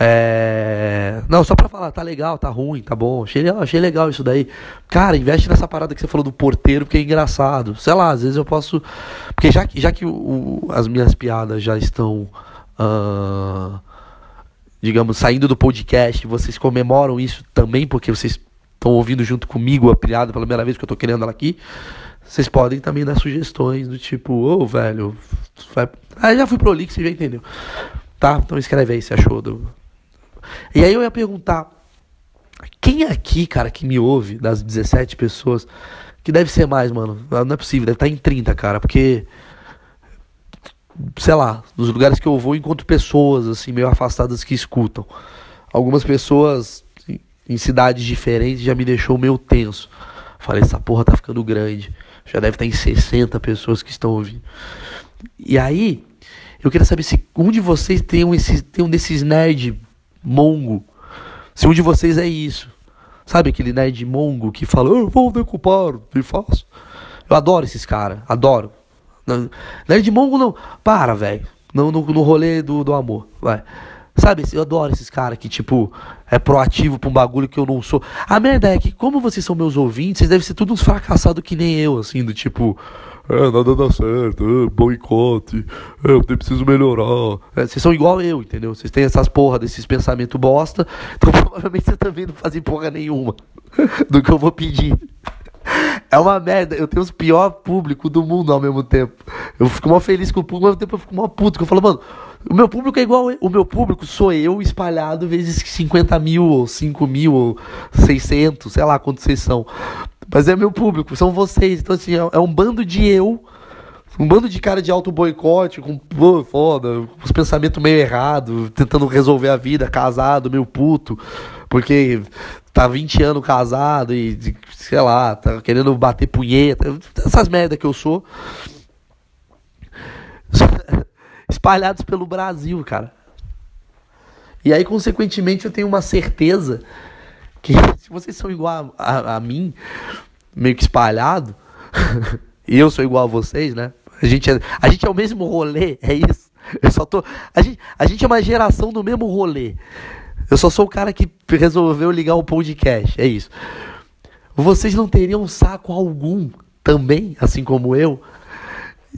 É... Não, só pra falar, tá legal, tá ruim, tá bom. Achei, achei legal isso daí. Cara, investe nessa parada que você falou do porteiro, porque é engraçado. Sei lá, às vezes eu posso. Porque já que, já que o, as minhas piadas já estão. Uh... Digamos, saindo do podcast, vocês comemoram isso também, porque vocês estão ouvindo junto comigo a piada pela primeira vez que eu tô querendo ela aqui. Vocês podem também dar sugestões do tipo, ô oh, velho, vai... ah, já fui pro Lix, você já entendeu. Tá? Então escreve aí se achou do. E aí eu ia perguntar: quem aqui, cara, que me ouve, das 17 pessoas, que deve ser mais, mano? Não é possível, deve estar tá em 30, cara, porque. Sei lá, nos lugares que eu vou, encontro pessoas, assim, meio afastadas que escutam. Algumas pessoas em cidades diferentes já me deixou meio tenso. Falei, essa porra tá ficando grande. Já deve estar tá em 60 pessoas que estão ouvindo. E aí, eu queria saber se um de vocês tem um, esse, tem um desses nerd mongo. Se um de vocês é isso. Sabe aquele nerd mongo que fala, eu vou decupar e faço. Eu adoro esses caras, adoro. Nerd mongo não. Para, velho. No, no, no rolê do, do amor. Vai. Sabe, eu adoro esses caras que, tipo, é proativo pra um bagulho que eu não sou. A merda é que, como vocês são meus ouvintes, vocês devem ser todos fracassados que nem eu, assim, do tipo, é, nada dá certo, é, boicote, é, eu preciso melhorar. É, vocês são igual eu, entendeu? Vocês têm essas porra desses pensamentos bosta, então *laughs* provavelmente você também não fazem porra nenhuma *laughs* do que eu vou pedir. É uma merda, eu tenho os pior público do mundo ao mesmo tempo. Eu fico mal feliz com o público, ao mesmo tempo eu fico mal puto, que eu falo, mano, o meu público é igual. O meu público sou eu espalhado vezes 50 mil, ou 5 mil, ou 600, sei lá quantos vocês são. Mas é meu público, são vocês. Então, assim, é, é um bando de eu. Um bando de cara de auto boicote, com pô, foda, com os pensamentos meio errados, tentando resolver a vida, casado, meio puto, porque tá 20 anos casado e, sei lá, tá querendo bater punheta, essas merda que eu sou. *laughs* Espalhados pelo Brasil, cara. E aí, consequentemente, eu tenho uma certeza que *laughs* se vocês são igual a, a, a mim, meio que espalhado, *laughs* e eu sou igual a vocês, né? A gente é, a gente é o mesmo rolê, é isso. Eu só tô. A gente, a gente é uma geração do mesmo rolê. Eu só sou o cara que resolveu ligar o podcast, é isso. Vocês não teriam saco algum também, assim como eu,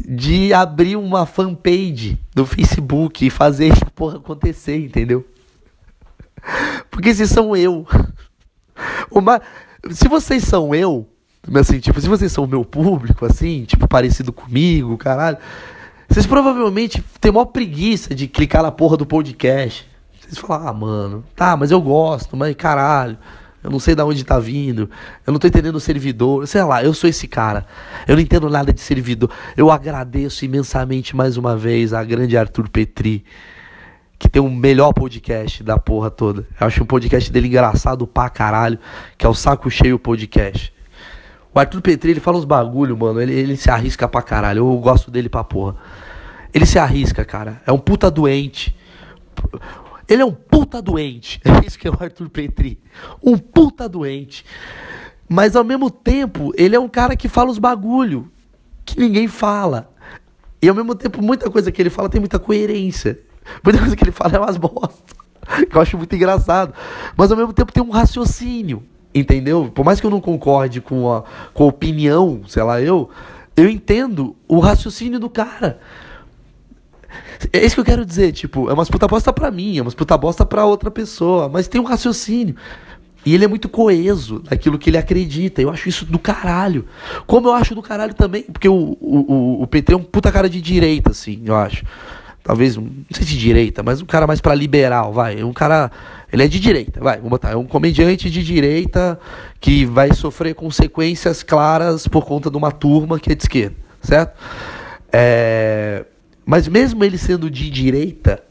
de abrir uma fanpage no Facebook e fazer essa porra acontecer, entendeu? Porque se são eu. Uma, se vocês são eu, assim, tipo, se vocês são o meu público, assim, tipo, parecido comigo, caralho, vocês provavelmente têm maior preguiça de clicar na porra do podcast. Vocês falam, ah, mano, tá, mas eu gosto, mas caralho, eu não sei de onde tá vindo, eu não tô entendendo o servidor, sei lá, eu sou esse cara, eu não entendo nada de servidor. Eu agradeço imensamente mais uma vez a grande Arthur Petri que tem o melhor podcast da porra toda. Eu acho um podcast dele engraçado pra caralho, que é o Saco Cheio Podcast. O Arthur Petri, ele fala uns bagulho, mano, ele, ele se arrisca pra caralho. Eu gosto dele pra porra. Ele se arrisca, cara. É um puta doente. Ele é um puta doente. *laughs* É isso que é o Arthur Petri. Um puta doente. Mas ao mesmo tempo, ele é um cara que fala os bagulho que ninguém fala. E ao mesmo tempo, muita coisa que ele fala tem muita coerência. Muita coisa que ele fala é umas *laughs* bosta. Que eu acho muito engraçado. Mas ao mesmo tempo tem um raciocínio. Entendeu? Por mais que eu não concorde com a, com a opinião, sei lá, eu, eu entendo o raciocínio do cara. É isso que eu quero dizer, tipo, é uma puta bosta pra mim, é uma puta bosta pra outra pessoa, mas tem um raciocínio. E ele é muito coeso naquilo que ele acredita. Eu acho isso do caralho. Como eu acho do caralho também, porque o, o, o PT é um puta cara de direita, assim, eu acho. Talvez, não sei se de direita, mas um cara mais para liberal, vai. Um cara. Ele é de direita, vai, vamos botar. É um comediante de direita que vai sofrer consequências claras por conta de uma turma que é de esquerda, certo? É, mas mesmo ele sendo de direita,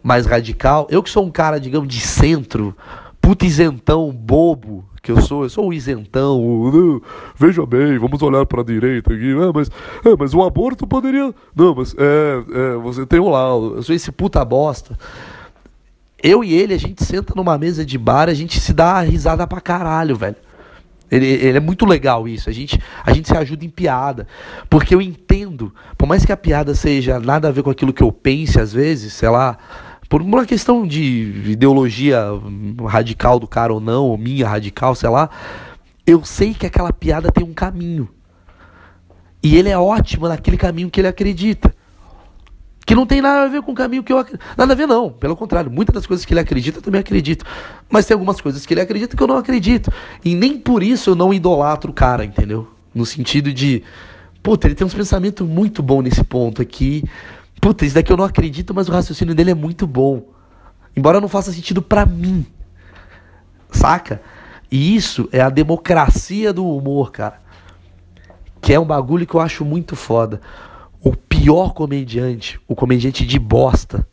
mais radical, eu que sou um cara, digamos, de centro, puta isentão, bobo, que eu sou, eu sou o isentão, o, veja bem, vamos olhar para a direita aqui, ah, mas, é, mas o aborto poderia, não, mas é, é, você tem um lá, eu sou esse puta bosta. Eu e ele, a gente senta numa mesa de bar, a gente se dá risada pra caralho, velho. Ele, ele, é muito legal isso. A gente, a gente se ajuda em piada. Porque eu entendo, por mais que a piada seja nada a ver com aquilo que eu pense, às vezes, sei lá, por uma questão de ideologia radical do cara ou não, ou minha radical, sei lá, eu sei que aquela piada tem um caminho. E ele é ótimo naquele caminho que ele acredita. Que não tem nada a ver com o caminho que eu acredito. Nada a ver, não. Pelo contrário, muitas das coisas que ele acredita eu também acredito. Mas tem algumas coisas que ele acredita que eu não acredito. E nem por isso eu não idolatro o cara, entendeu? No sentido de. Puta, ele tem uns pensamentos muito bons nesse ponto aqui. Puta, isso daqui eu não acredito, mas o raciocínio dele é muito bom. Embora não faça sentido para mim. Saca? E isso é a democracia do humor, cara. Que é um bagulho que eu acho muito foda. Pior comediante, o comediante de bosta,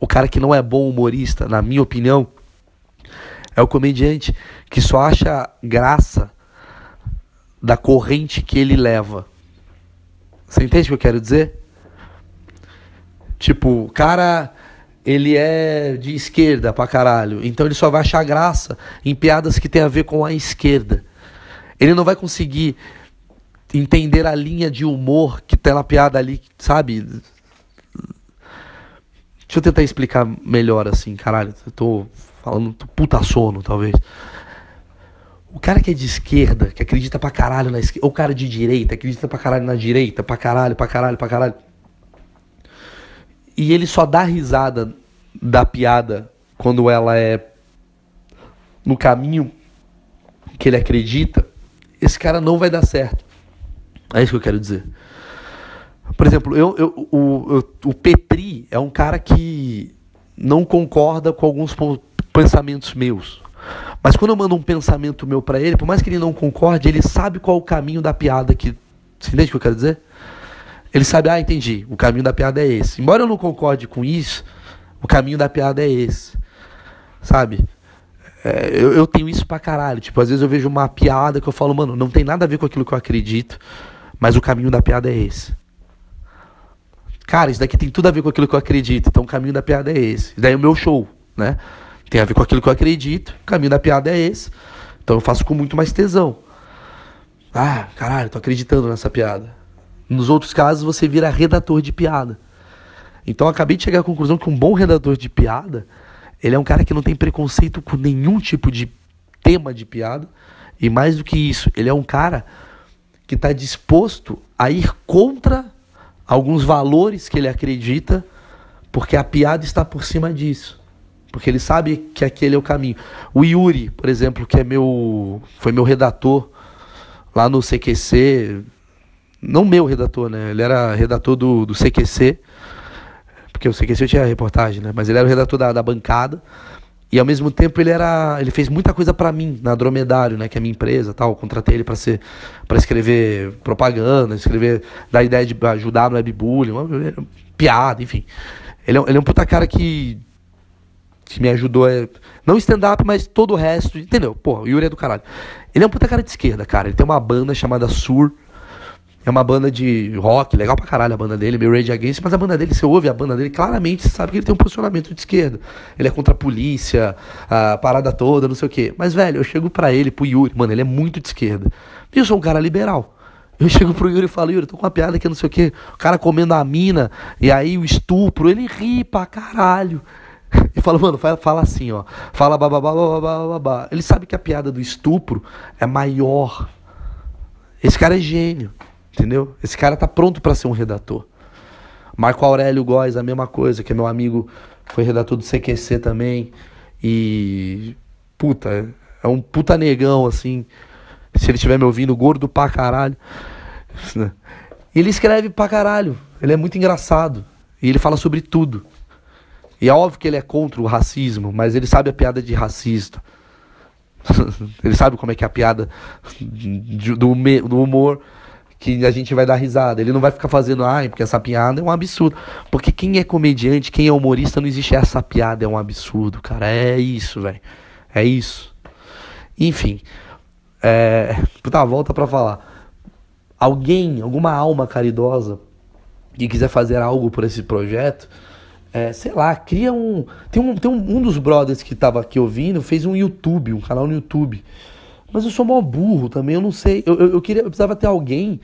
o cara que não é bom humorista, na minha opinião, é o comediante que só acha graça da corrente que ele leva. Você entende o que eu quero dizer? Tipo, o cara, ele é de esquerda pra caralho. Então ele só vai achar graça em piadas que tem a ver com a esquerda. Ele não vai conseguir entender a linha de humor que tem na piada ali, sabe? Deixa eu tentar explicar melhor assim, caralho. Eu tô falando tô puta sono, talvez. O cara que é de esquerda, que acredita pra caralho na esquerda, ou o cara de direita, acredita pra caralho na direita, pra caralho, pra caralho, pra caralho e ele só dá risada da piada quando ela é no caminho que ele acredita, esse cara não vai dar certo. É isso que eu quero dizer. Por exemplo, eu, eu, o, o Petri é um cara que não concorda com alguns pensamentos meus. Mas quando eu mando um pensamento meu para ele, por mais que ele não concorde, ele sabe qual é o caminho da piada que. Você entende o que eu quero dizer? Ele sabe, ah, entendi, o caminho da piada é esse. Embora eu não concorde com isso, o caminho da piada é esse. Sabe? É, eu, eu, tenho isso pra caralho. Tipo, às vezes eu vejo uma piada que eu falo, mano, não tem nada a ver com aquilo que eu acredito, mas o caminho da piada é esse. Cara, isso daqui tem tudo a ver com aquilo que eu acredito, então o caminho da piada é esse. Isso daí é o meu show, né? Tem a ver com aquilo que eu acredito, o caminho da piada é esse. Então eu faço com muito mais tesão. Ah, caralho, tô acreditando nessa piada. Nos outros casos, você vira redator de piada. Então, acabei de chegar à conclusão que um bom redator de piada, ele é um cara que não tem preconceito com nenhum tipo de tema de piada. E mais do que isso, ele é um cara que está disposto a ir contra alguns valores que ele acredita, porque a piada está por cima disso. Porque ele sabe que aquele é o caminho. O Yuri, por exemplo, que é meu, foi meu redator lá no CQC, não meu redator, né? Ele era redator do, do CQC, porque o CQC tinha reportagem, né? Mas ele era o redator da, da bancada. E ao mesmo tempo ele era, ele fez muita coisa para mim na Dromedário, né, que é a minha empresa, tal. Eu contratei ele para ser, para escrever propaganda, escrever, dar ideia de ajudar no webbullying, piada, enfim. Ele é, ele é um puta cara que que me ajudou é não stand-up, mas todo o resto, entendeu? Pô, o Yuri é do caralho. Ele é um puta cara de esquerda, cara. Ele tem uma banda chamada Sur, é uma banda de rock, legal pra caralho a banda dele, meio Rage Against, mas a banda dele, você ouve a banda dele, claramente você sabe que ele tem um posicionamento de esquerda. Ele é contra a polícia, a parada toda, não sei o quê. Mas, velho, eu chego pra ele, pro Yuri, mano, ele é muito de esquerda. E eu sou um cara liberal. Eu chego pro Yuri e falo, Yuri, tô com uma piada que não sei o que, o cara comendo a mina, e aí o estupro, ele ri pra caralho. *laughs* E fala, mano, fala, fala assim, ó. Fala bababá, bababá, babá. Ele sabe que a piada do estupro é maior. Esse cara é gênio, entendeu? Esse cara tá pronto para ser um redator. Marco Aurélio Góes, a mesma coisa, que é meu amigo, foi redator do CQC também. E. Puta, é um puta negão, assim. Se ele estiver me ouvindo, gordo pra caralho. *laughs* Ele escreve pra caralho. Ele é muito engraçado. E ele fala sobre tudo. E é óbvio que ele é contra o racismo, mas ele sabe a piada de racista. *laughs* ele sabe como é que é a piada *laughs* do, do humor que a gente vai dar risada. Ele não vai ficar fazendo, ai, porque essa piada é um absurdo. Porque quem é comediante, quem é humorista, não existe essa piada, é um absurdo, cara. É isso, velho. É isso. Enfim. É... Puta, volta pra falar. Alguém, alguma alma caridosa que quiser fazer algo por esse projeto, é, sei lá, cria um. Tem, um. tem um, um dos brothers que tava aqui ouvindo, fez um YouTube, um canal no YouTube. Mas eu sou mó burro também, eu não sei. Eu, eu, eu queria, eu precisava ter alguém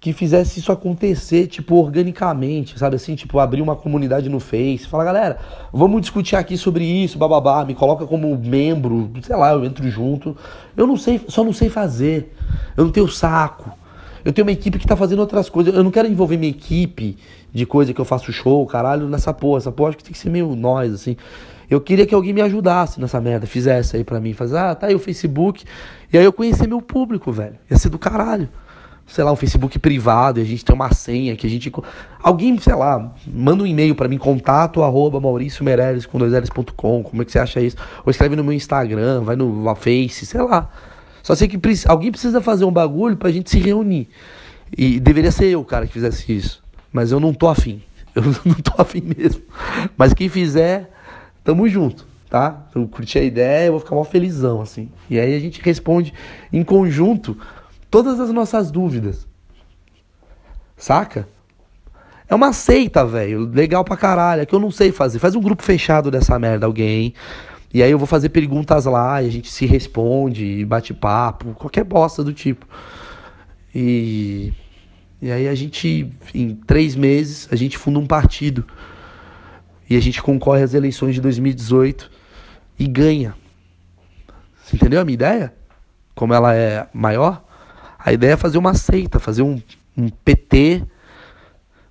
que fizesse isso acontecer, tipo, organicamente, sabe assim? Tipo, abrir uma comunidade no Face, falar, galera, vamos discutir aqui sobre isso, bababá, me coloca como membro, sei lá, eu entro junto. Eu não sei, só não sei fazer. Eu não tenho saco. Eu tenho uma equipe que tá fazendo outras coisas. Eu não quero envolver minha equipe de coisa que eu faço show, caralho, nessa porra. Essa porra acho que tem que ser meio nós, assim. Eu queria que alguém me ajudasse nessa merda, fizesse aí pra mim. Faz, ah, tá aí o Facebook. E aí eu conhecer meu público, velho. Ia ser do caralho. Sei lá, um Facebook privado, e a gente tem uma senha que a gente. Alguém, sei lá, manda um e-mail para mim, contato arroba Maurício Meirelles com dois L's.com. Como é que você acha isso? Ou escreve no meu Instagram, vai no Face, sei lá. Só sei que alguém precisa fazer um bagulho pra gente se reunir. E deveria ser eu, cara, que fizesse isso. Mas eu não tô afim. *laughs* Eu não tô afim mesmo. Mas quem fizer, tamo junto, tá? Eu curti a ideia, eu vou ficar mó felizão, assim. E aí a gente responde em conjunto todas as nossas dúvidas. Saca? É uma seita, velho. Legal pra caralho. É que eu não sei fazer. Faz um grupo fechado dessa merda, alguém. E aí eu vou fazer perguntas lá e a gente se responde, bate papo, qualquer bosta do tipo. E, e aí a gente, em três meses, a gente funda um partido. E a gente concorre às eleições de 2018 e ganha. Você entendeu a minha ideia? Como ela é maior? A ideia é fazer uma seita, fazer um, um PT.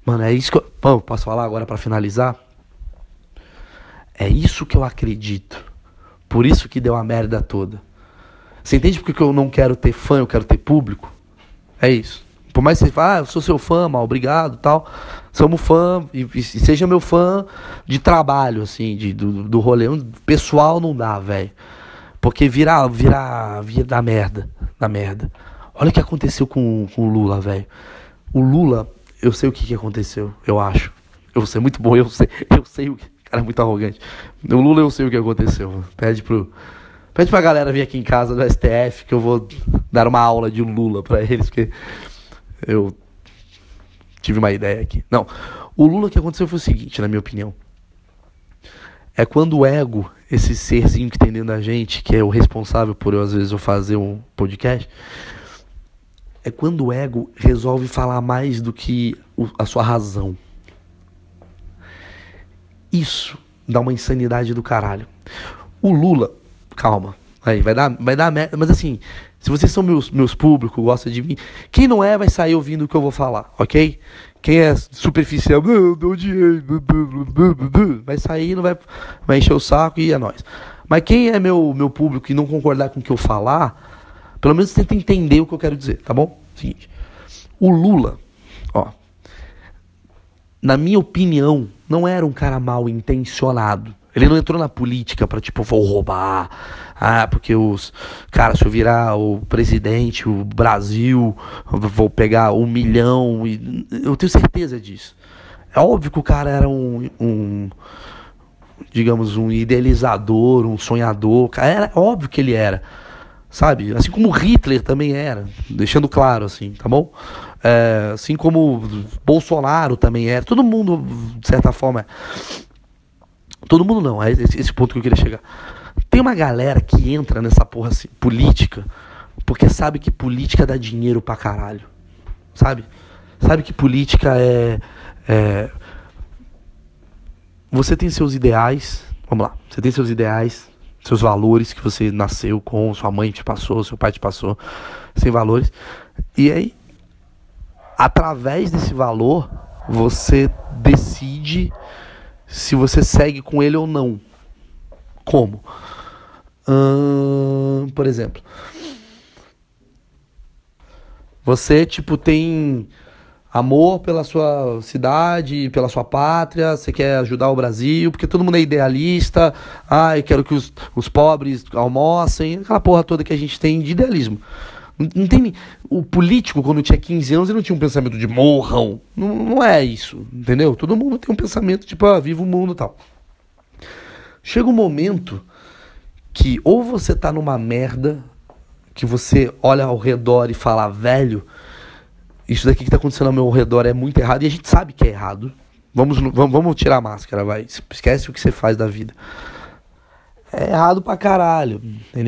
Mano, é isso que eu. Bom, posso falar agora para finalizar? É isso que eu acredito. Por isso que deu a merda toda. Você entende porque eu não quero ter fã, eu quero ter público? É isso. Por mais que você fale, ah, eu sou seu fã, mal, obrigado, tal. Somos fã, e, e, seja meu fã de trabalho, assim, de, do, do rolê. Pessoal não dá, velho. Porque vira, vira, vira da merda, da merda. Olha o que aconteceu com, com o Lula, velho. O Lula, eu sei o que, que aconteceu, eu acho. Eu ser muito bom, *laughs* eu sei, eu sei o que. Cara, é muito arrogante. O Lula eu sei o que aconteceu. Pede pro. Pede pra galera vir aqui em casa do STF que eu vou dar uma aula de Lula pra eles, porque eu tive uma ideia aqui. Não. O Lula que aconteceu foi o seguinte, na minha opinião. É quando o ego, esse serzinho que tem dentro da gente, que é o responsável por eu, às vezes, eu fazer um podcast, é quando o ego resolve falar mais do que a sua razão. Isso dá uma insanidade do caralho. O Lula, calma, aí vai dar, vai dar merda, mas assim, se vocês são meus, meus públicos, gostam de mim, quem não é vai sair ouvindo o que eu vou falar, ok? Quem é superficial, vai sair, não vai, vai encher o saco e é nóis. Mas quem é meu, meu público e não concordar com o que eu falar, pelo menos tenta entender o que eu quero dizer, tá bom? Seguinte, o Lula, ó, na minha opinião, não era um cara mal intencionado. Ele não entrou na política para tipo, vou roubar. Ah, porque os. Cara, se eu virar o presidente, o Brasil, vou pegar um milhão. E, eu tenho certeza disso. É óbvio que o cara era um, um digamos, um idealizador, um sonhador. Era óbvio que ele era. Sabe? Assim como Hitler também era. Deixando claro, assim, tá bom? É, assim como Bolsonaro também era, todo mundo, de certa forma. Todo mundo não, é esse, ponto que eu queria chegar. Tem uma galera que entra nessa porra assim, política porque sabe que política dá dinheiro pra caralho. sabe? Sabe que política é, é. Você tem seus ideais. Vamos lá. Você tem seus ideais, seus valores que você nasceu com, sua mãe te passou, seu pai te passou, sem valores. E aí, através desse valor, você decide se você segue com ele ou não. Como? Hum, por exemplo, você tipo tem amor pela sua cidade, pela sua pátria, você quer ajudar o Brasil, porque todo mundo é idealista, ai, quero que os, os pobres almocem, aquela porra toda que a gente tem de idealismo. Não tem. O político, quando tinha 15 anos, ele não tinha um pensamento de morram. Não, não é isso, entendeu? Todo mundo tem um pensamento tipo, ah, viva o mundo tal. Chega um momento que ou você tá numa merda, que você olha ao redor e fala, velho, isso daqui que tá acontecendo ao meu redor é muito errado, e a gente sabe que é errado. Vamos, vamos, vamos tirar a máscara, vai. Esquece o que você faz da vida. É errado pra caralho. Tem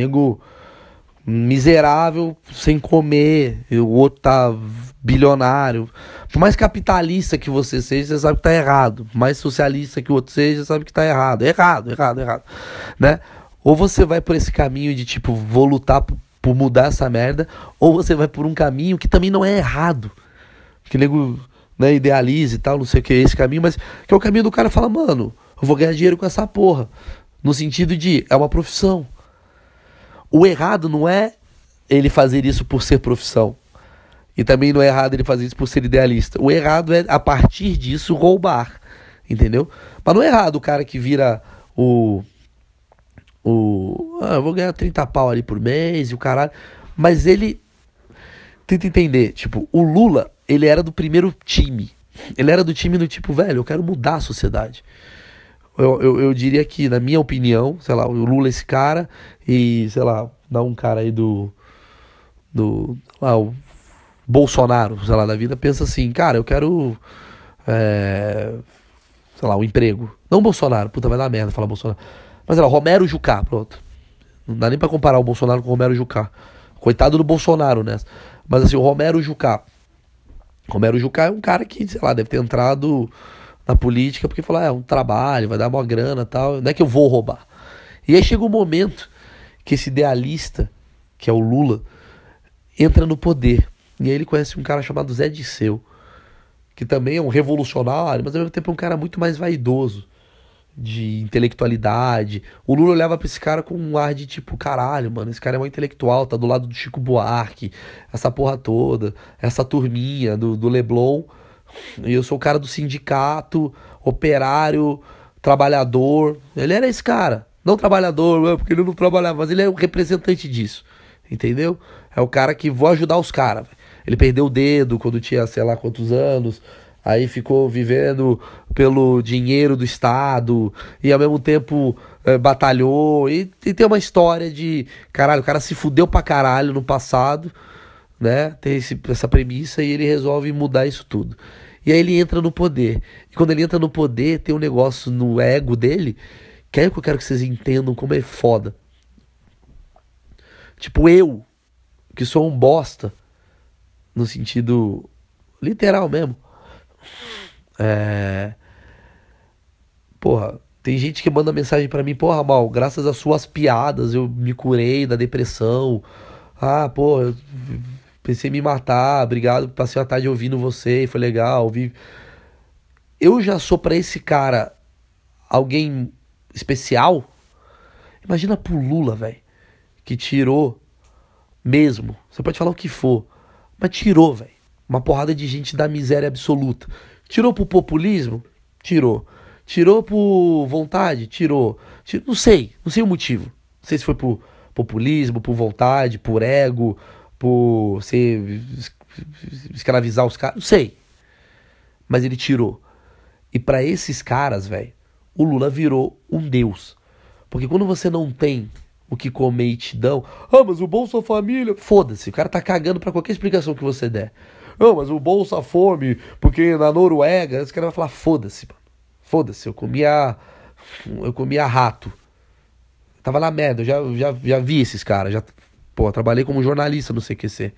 miserável sem comer, e o outro tá bilionário. Por mais capitalista que você seja, você sabe que tá errado. Por mais socialista que o outro seja, você sabe que tá errado. Errado, errado, errado, né? Ou você vai por esse caminho de tipo, vou lutar por, mudar essa merda, ou você vai por um caminho que também não é errado. Que nego né, idealiza e tal, não sei o que é esse caminho, mas que é o caminho do cara fala, mano, eu vou ganhar dinheiro com essa porra. No sentido de, é uma profissão. O errado não é ele fazer isso por ser profissão. E também não é errado ele fazer isso por ser idealista. O errado é, a partir disso, roubar. Entendeu? Mas não é errado o cara que vira o. O. Ah, eu vou ganhar 30 pau ali por mês e o caralho. Mas ele. Tenta entender. Tipo, o Lula, ele era do primeiro time. Ele era do time do tipo, velho, eu quero mudar a sociedade. Eu, eu, eu, diria que, na minha opinião, sei lá, o Lula é esse cara e, sei lá, dá um cara aí do. do. lá, o Bolsonaro, sei lá, da vida, pensa assim, cara, eu quero. É, sei lá, um emprego. Não Bolsonaro, puta, vai dar merda falar Bolsonaro. Mas sei lá, Romero Jucá, pronto. Não dá nem pra comparar o Bolsonaro com o Romero Jucá. Coitado do Bolsonaro, né? Mas assim, o Romero Jucá. Romero Jucá é um cara que, sei lá, deve ter entrado na política, porque falar, ah, é um trabalho, vai dar uma grana tal, não é que eu vou roubar. E aí chega um momento que esse idealista, que é o Lula, entra no poder. E aí ele conhece um cara chamado Zé Disseu, que também é um revolucionário, mas ao mesmo tempo é um cara muito mais vaidoso, de intelectualidade. O Lula olhava pra esse cara com um ar de tipo, caralho, mano, esse cara é um intelectual, tá do lado do Chico Buarque, essa porra toda, essa turminha do, do Leblon eu sou o cara do sindicato, operário, trabalhador. Ele era esse cara. Não trabalhador, porque ele não trabalhava, mas ele é o representante disso. Entendeu? É o cara que vou ajudar os caras. Ele perdeu o dedo quando tinha, sei lá quantos anos. Aí ficou vivendo pelo dinheiro do Estado e ao mesmo tempo é, batalhou. E, e, tem uma história de. Caralho, o cara se fudeu pra caralho no passado né? Tem esse, essa premissa e ele resolve mudar isso tudo. E aí ele entra no poder. E quando ele entra no poder, tem um negócio no ego dele, que é que eu quero que vocês entendam como é foda. Tipo, eu, que sou um bosta, no sentido literal mesmo. É. Porra, tem gente que manda mensagem para mim, porra, mal, graças às suas piadas eu me curei da depressão. Ah, pô, eu pensei em me matar, obrigado, passei a tarde ouvindo você, foi legal, ouvi. Eu já sou para esse cara alguém especial. Imagina pro Lula, velho, que tirou mesmo. Você pode falar o que for, mas tirou, velho. Uma porrada de gente da miséria absoluta. Tirou pro populismo? Tirou. Tirou por vontade? Tirou. Tirou. Não sei, não sei o motivo. Não sei se foi por populismo, por vontade, por ego, por ser escravizar os caras, não sei. Mas ele tirou. E para esses caras, velho, o Lula virou um deus. Porque quando você não tem o que comer e te dão, ah, mas o Bolsa Família, foda-se, o cara tá cagando para qualquer explicação que você der. Não, mas o Bolsa Fome, porque na Noruega, esse cara vai falar, foda-se, mano. Foda-se, eu comia eu comia rato. tava na merda, eu já, já, já vi esses caras, já Pô, trabalhei como jornalista no CQC.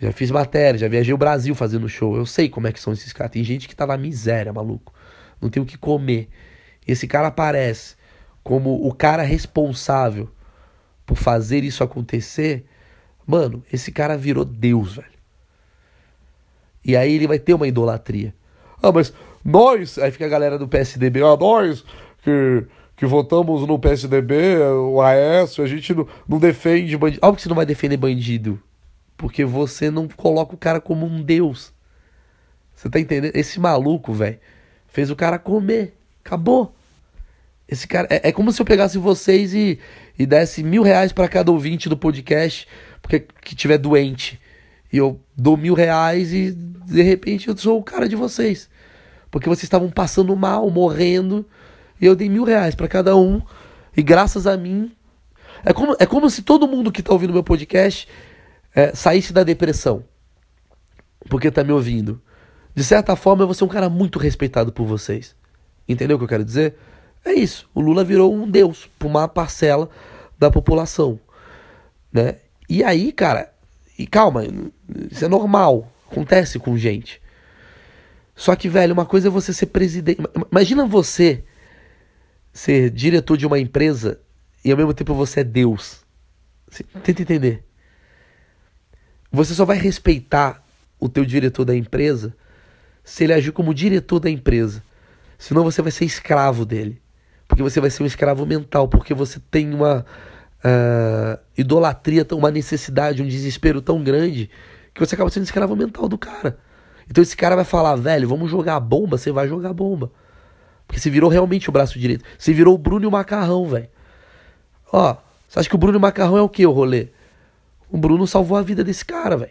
Já fiz matéria, já viajei o Brasil fazendo show. Eu sei como é que são esses caras. Tem gente que tá na miséria, maluco. Não tem o que comer. E esse cara aparece como o cara responsável por fazer isso acontecer. Mano, esse cara virou Deus, velho. E aí ele vai ter uma idolatria. Ah, mas nós. Aí fica a galera do PSDB. Ah, nós que, que votamos no PSDB, o Aécio, a gente não, não defende bandido. Óbvio que você não vai defender bandido. Porque você não coloca o cara como um deus. Você tá entendendo? Esse maluco, velho, fez o cara comer. Acabou. Esse cara. É, é como se eu pegasse vocês e, e desse mil reais para cada ouvinte do podcast, porque que tiver doente. E eu dou mil reais e de repente eu sou o cara de vocês. Porque vocês estavam passando mal, morrendo. E eu dei mil reais para cada um. E graças a mim. É como, é como se todo mundo que tá ouvindo meu podcast é, saísse da depressão. Porque tá me ouvindo. De certa forma, eu vou ser um cara muito respeitado por vocês. Entendeu o que eu quero dizer? É isso. O Lula virou um deus para uma parcela da população, né? E aí, cara, e calma, isso é normal, acontece com gente. Só que, velho, uma coisa é você ser presidente. Imagina você ser diretor de uma empresa e ao mesmo tempo você é Deus. Tenta entender. Você só vai respeitar o teu diretor da empresa se ele agir como diretor da empresa. Senão você vai ser escravo dele. Porque você vai ser um escravo mental, porque você tem uma uh, idolatria, uma necessidade, um desespero tão grande que você acaba sendo escravo mental do cara. Então esse cara vai falar, velho, vamos jogar bomba, você vai jogar bomba. Porque você virou realmente o braço direito. Você virou o Bruno e o Macarrão, velho. Ó, você acha que o Bruno e o Macarrão é o que, o rolê? O Bruno salvou a vida desse cara, velho.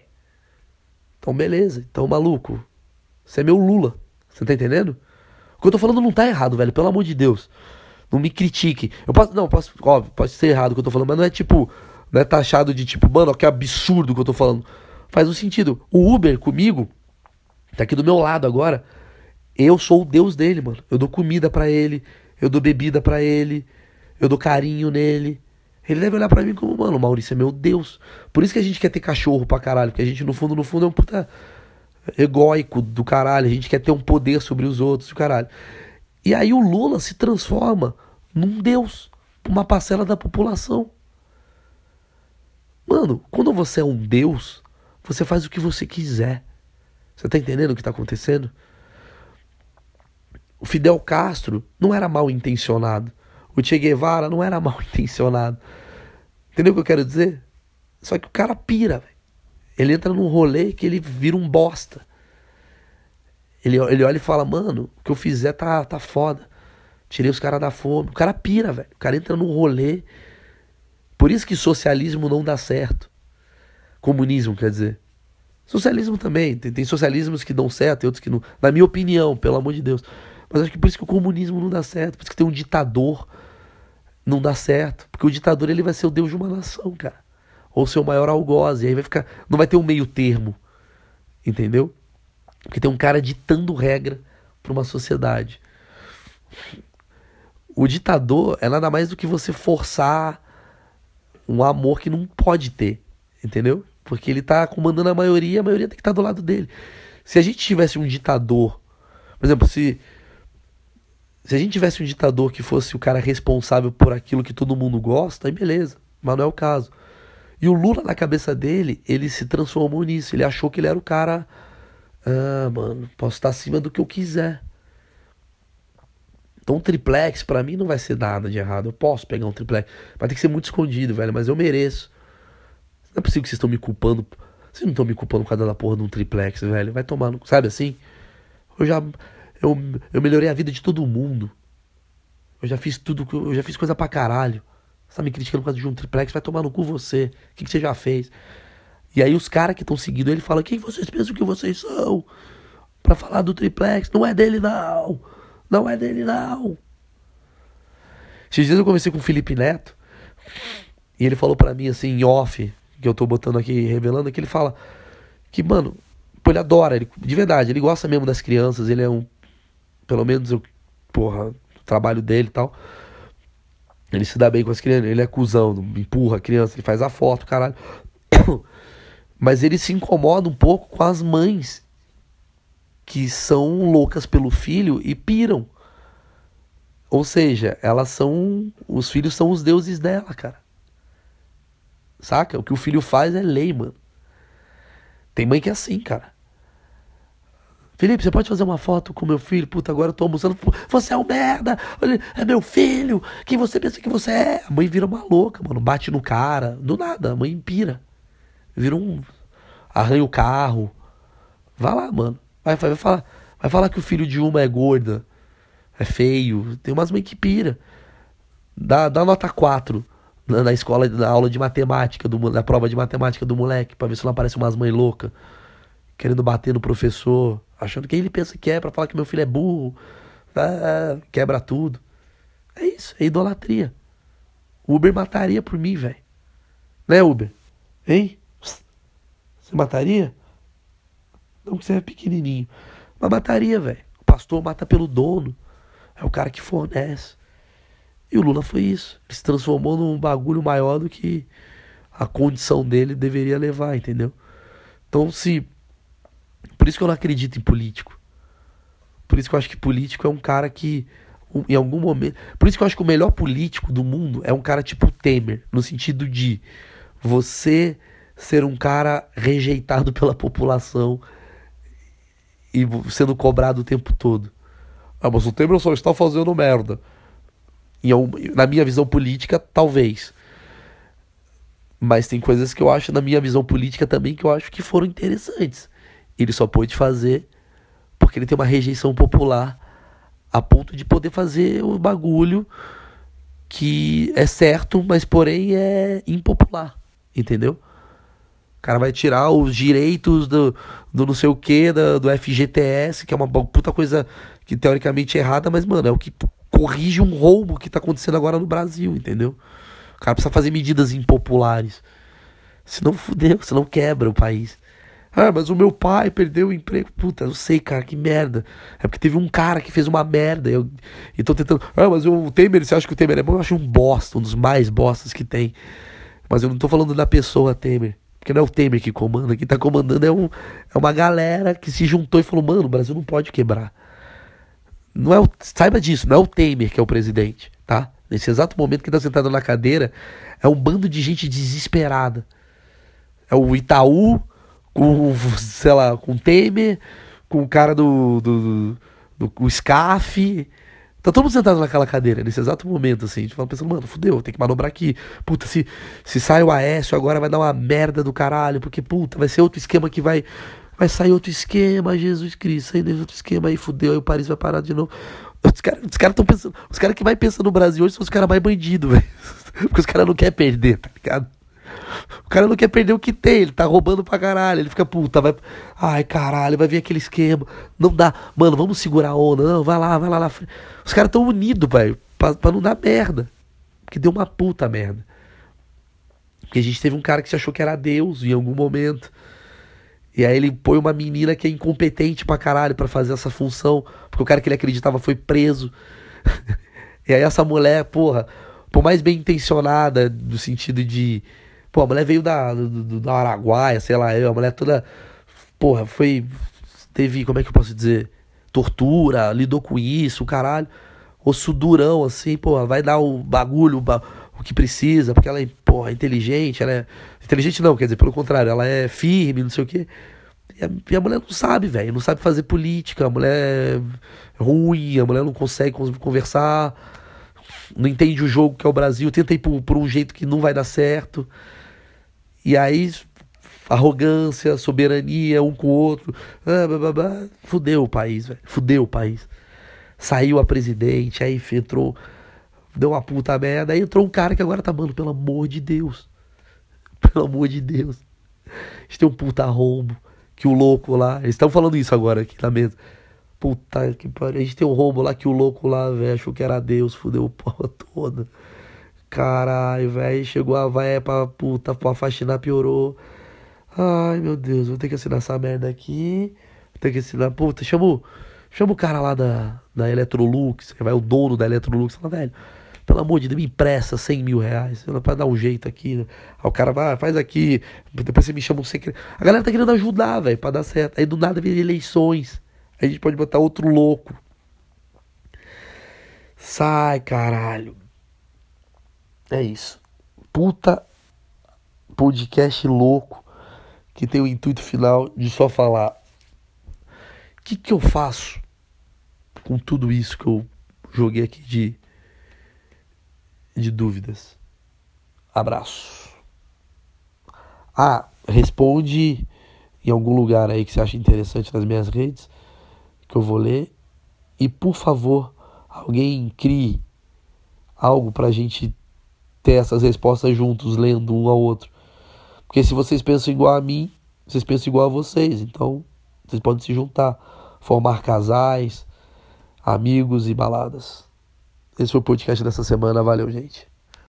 Então, beleza. Então, maluco, você é meu Lula. Você tá entendendo? O que eu tô falando não tá errado, velho. Pelo amor de Deus. Não me critique. Eu posso. Não, posso. Óbvio, pode ser errado o que eu tô falando, mas não é tipo. Não é taxado de tipo, mano, que absurdo que eu tô falando. Faz um sentido. O Uber comigo, tá aqui do meu lado agora. Eu sou o Deus dele, mano. Eu dou comida para ele. Eu dou bebida para ele. Eu dou carinho nele. Ele deve olhar para mim como, mano, Maurício é meu Deus. Por isso que a gente quer ter cachorro pra caralho, porque a gente, no fundo, no fundo, é um puta egóico do caralho. A gente quer ter um poder sobre os outros, do caralho. E aí o Lula se transforma num Deus, uma parcela da população. Mano, quando você é um Deus, você faz o que você quiser. Você tá entendendo o que tá acontecendo? O Fidel Castro não era mal intencionado. O Che Guevara não era *laughs* mal intencionado. Entendeu o que eu quero dizer? Só que o cara pira. Ele entra num rolê que ele vira um bosta. Ele, ele olha e fala, mano, o que eu fizer tá, tá foda. Tirei os caras da fome. O cara pira, velho. O cara entra num rolê. Por isso que socialismo não dá certo. Comunismo, quer dizer. Socialismo também. Tem, tem socialismos que dão certo e outros que não. Na minha opinião, pelo amor de Deus. Mas acho que por isso que o comunismo não dá certo. Por isso que tem um ditador não dá certo. Porque o ditador ele vai ser o deus de uma nação, cara. Ou seu maior algoz. E aí vai ficar. Não vai ter um meio termo. Entendeu? Porque tem um cara ditando regra para uma sociedade. O ditador é nada mais do que você forçar um amor que não pode ter. Entendeu? Porque ele tá comandando a maioria, a maioria tem que estar tá do lado dele. Se a gente tivesse um ditador, por exemplo, se se a gente tivesse um ditador que fosse o cara responsável por aquilo que todo mundo gosta, aí beleza, mas não é o caso. E o Lula, na cabeça dele, ele se transformou nisso. Ele achou que ele era o cara. Ah, mano, posso estar acima do que eu quiser. Então, um triplex, para mim, não vai ser nada de errado. Eu posso pegar um triplex. Vai ter que ser muito escondido, velho, mas eu mereço. Não é possível que vocês estão me culpando. Vocês não estão me culpando por causa da porra de um triplex, velho. Vai tomar, sabe assim? Eu já. Eu, eu melhorei a vida de todo mundo. Eu já fiz tudo, eu já fiz coisa pra caralho. Você tá me criticando por causa de um triplex, vai tomar no cu você. O que, que você já fez? E aí os caras que estão seguindo ele falam: quem vocês pensam que vocês são? Pra falar do triplex. Não é dele, não. Não é dele, não. Esses dias eu conversei com o Felipe Neto. E ele falou para mim assim, em off, que eu tô botando aqui, revelando, que ele fala que, mano, pô, ele adora, ele, de verdade, ele gosta mesmo das crianças, ele é um pelo menos eu, porra, o trabalho dele e tal. Ele se dá bem com as crianças, ele é cuzão, empurra a criança, ele faz a foto, caralho. *coughs* Mas ele se incomoda um pouco com as mães que são loucas pelo filho e piram. Ou seja, elas são. Os filhos são os deuses dela, cara. Saca? O que o filho faz é lei, mano. Tem mãe que é assim, cara. Felipe, você pode fazer uma foto com meu filho? Puta, agora eu tô almoçando. Você é um merda! É meu filho! Quem você pensa que você é? A mãe vira uma louca, mano. Bate no cara. Do nada, a mãe pira. Vira um. Arranha o carro. Vai lá, mano. Vai, vai, falar, vai falar que o filho de uma é gorda, é feio. Tem umas mães que pira. Dá, dá nota 4 na, na escola, na aula de matemática, do, na prova de matemática do moleque, pra ver se não aparece umas mães loucas, querendo bater no professor, achando que ele pensa que é, pra falar que meu filho é burro, ah, quebra tudo. É isso, é idolatria. O Uber mataria por mim, velho. Né, Uber? Hein? Você mataria? Não que você é pequenininho. Mas mataria, velho. O pastor mata pelo dono. É o cara que fornece. E o Lula foi isso. Ele se transformou num bagulho maior do que a condição dele deveria levar, entendeu? Então, se. Por isso que eu não acredito em político. Por isso que eu acho que político é um cara que, em algum momento. Por isso que eu acho que o melhor político do mundo é um cara tipo Temer, no sentido de você ser um cara rejeitado *laughs* pela população e sendo cobrado o tempo todo. Ah, mas o Temer só está fazendo merda. Na minha visão política, talvez. Mas tem coisas que eu acho, na minha visão política também, que eu acho que foram interessantes. Ele só pôde fazer porque ele tem uma rejeição popular a ponto de poder fazer o bagulho que é certo, mas porém é impopular. Entendeu? cara vai tirar os direitos do, do não sei o que, do FGTS, que é uma puta coisa que teoricamente é errada, mas, mano, é o que corrige um roubo que tá acontecendo agora no Brasil, entendeu? O cara precisa fazer medidas impopulares. Senão fudeu, senão quebra o país. Ah, mas o meu pai perdeu o emprego. Puta, eu sei, cara, que merda. É porque teve um cara que fez uma merda. Eu, e tô tentando. Ah, mas o Temer, você acha que o Temer é bom? Eu acho um bosta, um dos mais bostas que tem. Mas eu não tô falando da pessoa Temer. Porque não é o Temer que comanda, quem tá comandando é, um, é uma galera que se juntou e falou: mano, o Brasil não pode quebrar. Não é o, saiba disso, não é o Temer que é o presidente, tá? Nesse exato momento que tá sentado na cadeira, é um bando de gente desesperada. É o Itaú com, sei lá, com Temer, com o cara do, do, do, do SCAF, Tá todo mundo sentado naquela cadeira, nesse exato momento, assim. A gente fala pensando, mano, fudeu, tem que manobrar aqui. Puta, se, se sai o Aécio agora vai dar uma merda do caralho, porque, puta, vai ser outro esquema que vai. Vai sair outro esquema, Jesus Cristo, saindo outro esquema aí, fudeu, aí o Paris vai parar de novo. Os caras os cara pensando. Os caras que vai pensando no Brasil hoje são os caras mais bandidos, *laughs* velho. Porque os caras não querem perder, tá ligado? O cara não quer perder o que tem, ele tá roubando pra caralho. Ele fica, puta, vai. Ai, caralho, vai vir aquele esquema. Não dá. Mano, vamos segurar a onda. Não, vai lá, vai lá frente. Os caras tão unidos, velho, pra, pra não dar merda. Porque deu uma puta merda. Porque a gente teve um cara que se achou que era Deus em algum momento. E aí ele põe uma menina que é incompetente pra caralho pra fazer essa função. Porque o cara que ele acreditava foi preso. *laughs* e aí essa mulher, porra, por mais bem intencionada, no sentido de Pô, a mulher veio da, do, da Araguaia, sei lá, eu, a mulher toda. Porra, foi. Teve, como é que eu posso dizer? Tortura, lidou com isso, caralho. Osso durão, assim, pô, vai dar o bagulho, o, o que precisa, porque ela é, porra, inteligente, ela é. Inteligente não, quer dizer, pelo contrário, ela é firme, não sei o quê. E a, e a mulher não sabe, velho, não sabe fazer política, a mulher é ruim, a mulher não consegue conversar, não entende o jogo que é o Brasil, tenta ir por, por um jeito que não vai dar certo. E aí, arrogância, soberania, um com o outro. Ah, blá, blá, blá. Fudeu o país, velho. Fudeu o país. Saiu a presidente, aí entrou. Deu uma puta merda. Aí entrou um cara que agora tá, mano, pelo amor de Deus. Pelo amor de Deus. A gente tem um puta rombo. Que o louco lá. Eles estão falando isso agora aqui na mesa. Puta que pariu. A gente tem um rombo lá que o louco lá, velho, achou que era Deus, fudeu o pau *laughs* toda. Caralho, velho. Chegou a véia pra puta, pra faxinar, piorou. Ai, meu Deus, vou ter que assinar essa merda aqui. Vou ter que assinar. Puta, chama chama o cara lá da, da Electrolux, que vai o dono da Electrolux. Fala, velho, pelo amor de Deus, me empresta 100 mil reais para dar um jeito aqui. Né? Aí o cara vai, ah, faz aqui, depois você me chama um secreto. A galera tá querendo ajudar, velho, pra dar certo. Aí do nada vem eleições. Aí a gente pode botar outro louco. Sai, caralho. É isso. Puta podcast louco que tem o intuito final de só falar o que, que eu faço com tudo isso que eu joguei aqui de, de dúvidas. Abraço. Ah, responde em algum lugar aí que você acha interessante nas minhas redes, que eu vou ler. E por favor, alguém crie algo pra gente ter essas respostas juntos, lendo um ao outro. Porque se vocês pensam igual a mim, vocês pensam igual a vocês. Então, vocês podem se juntar, formar casais, amigos e baladas. Esse foi o podcast dessa semana. Valeu, gente.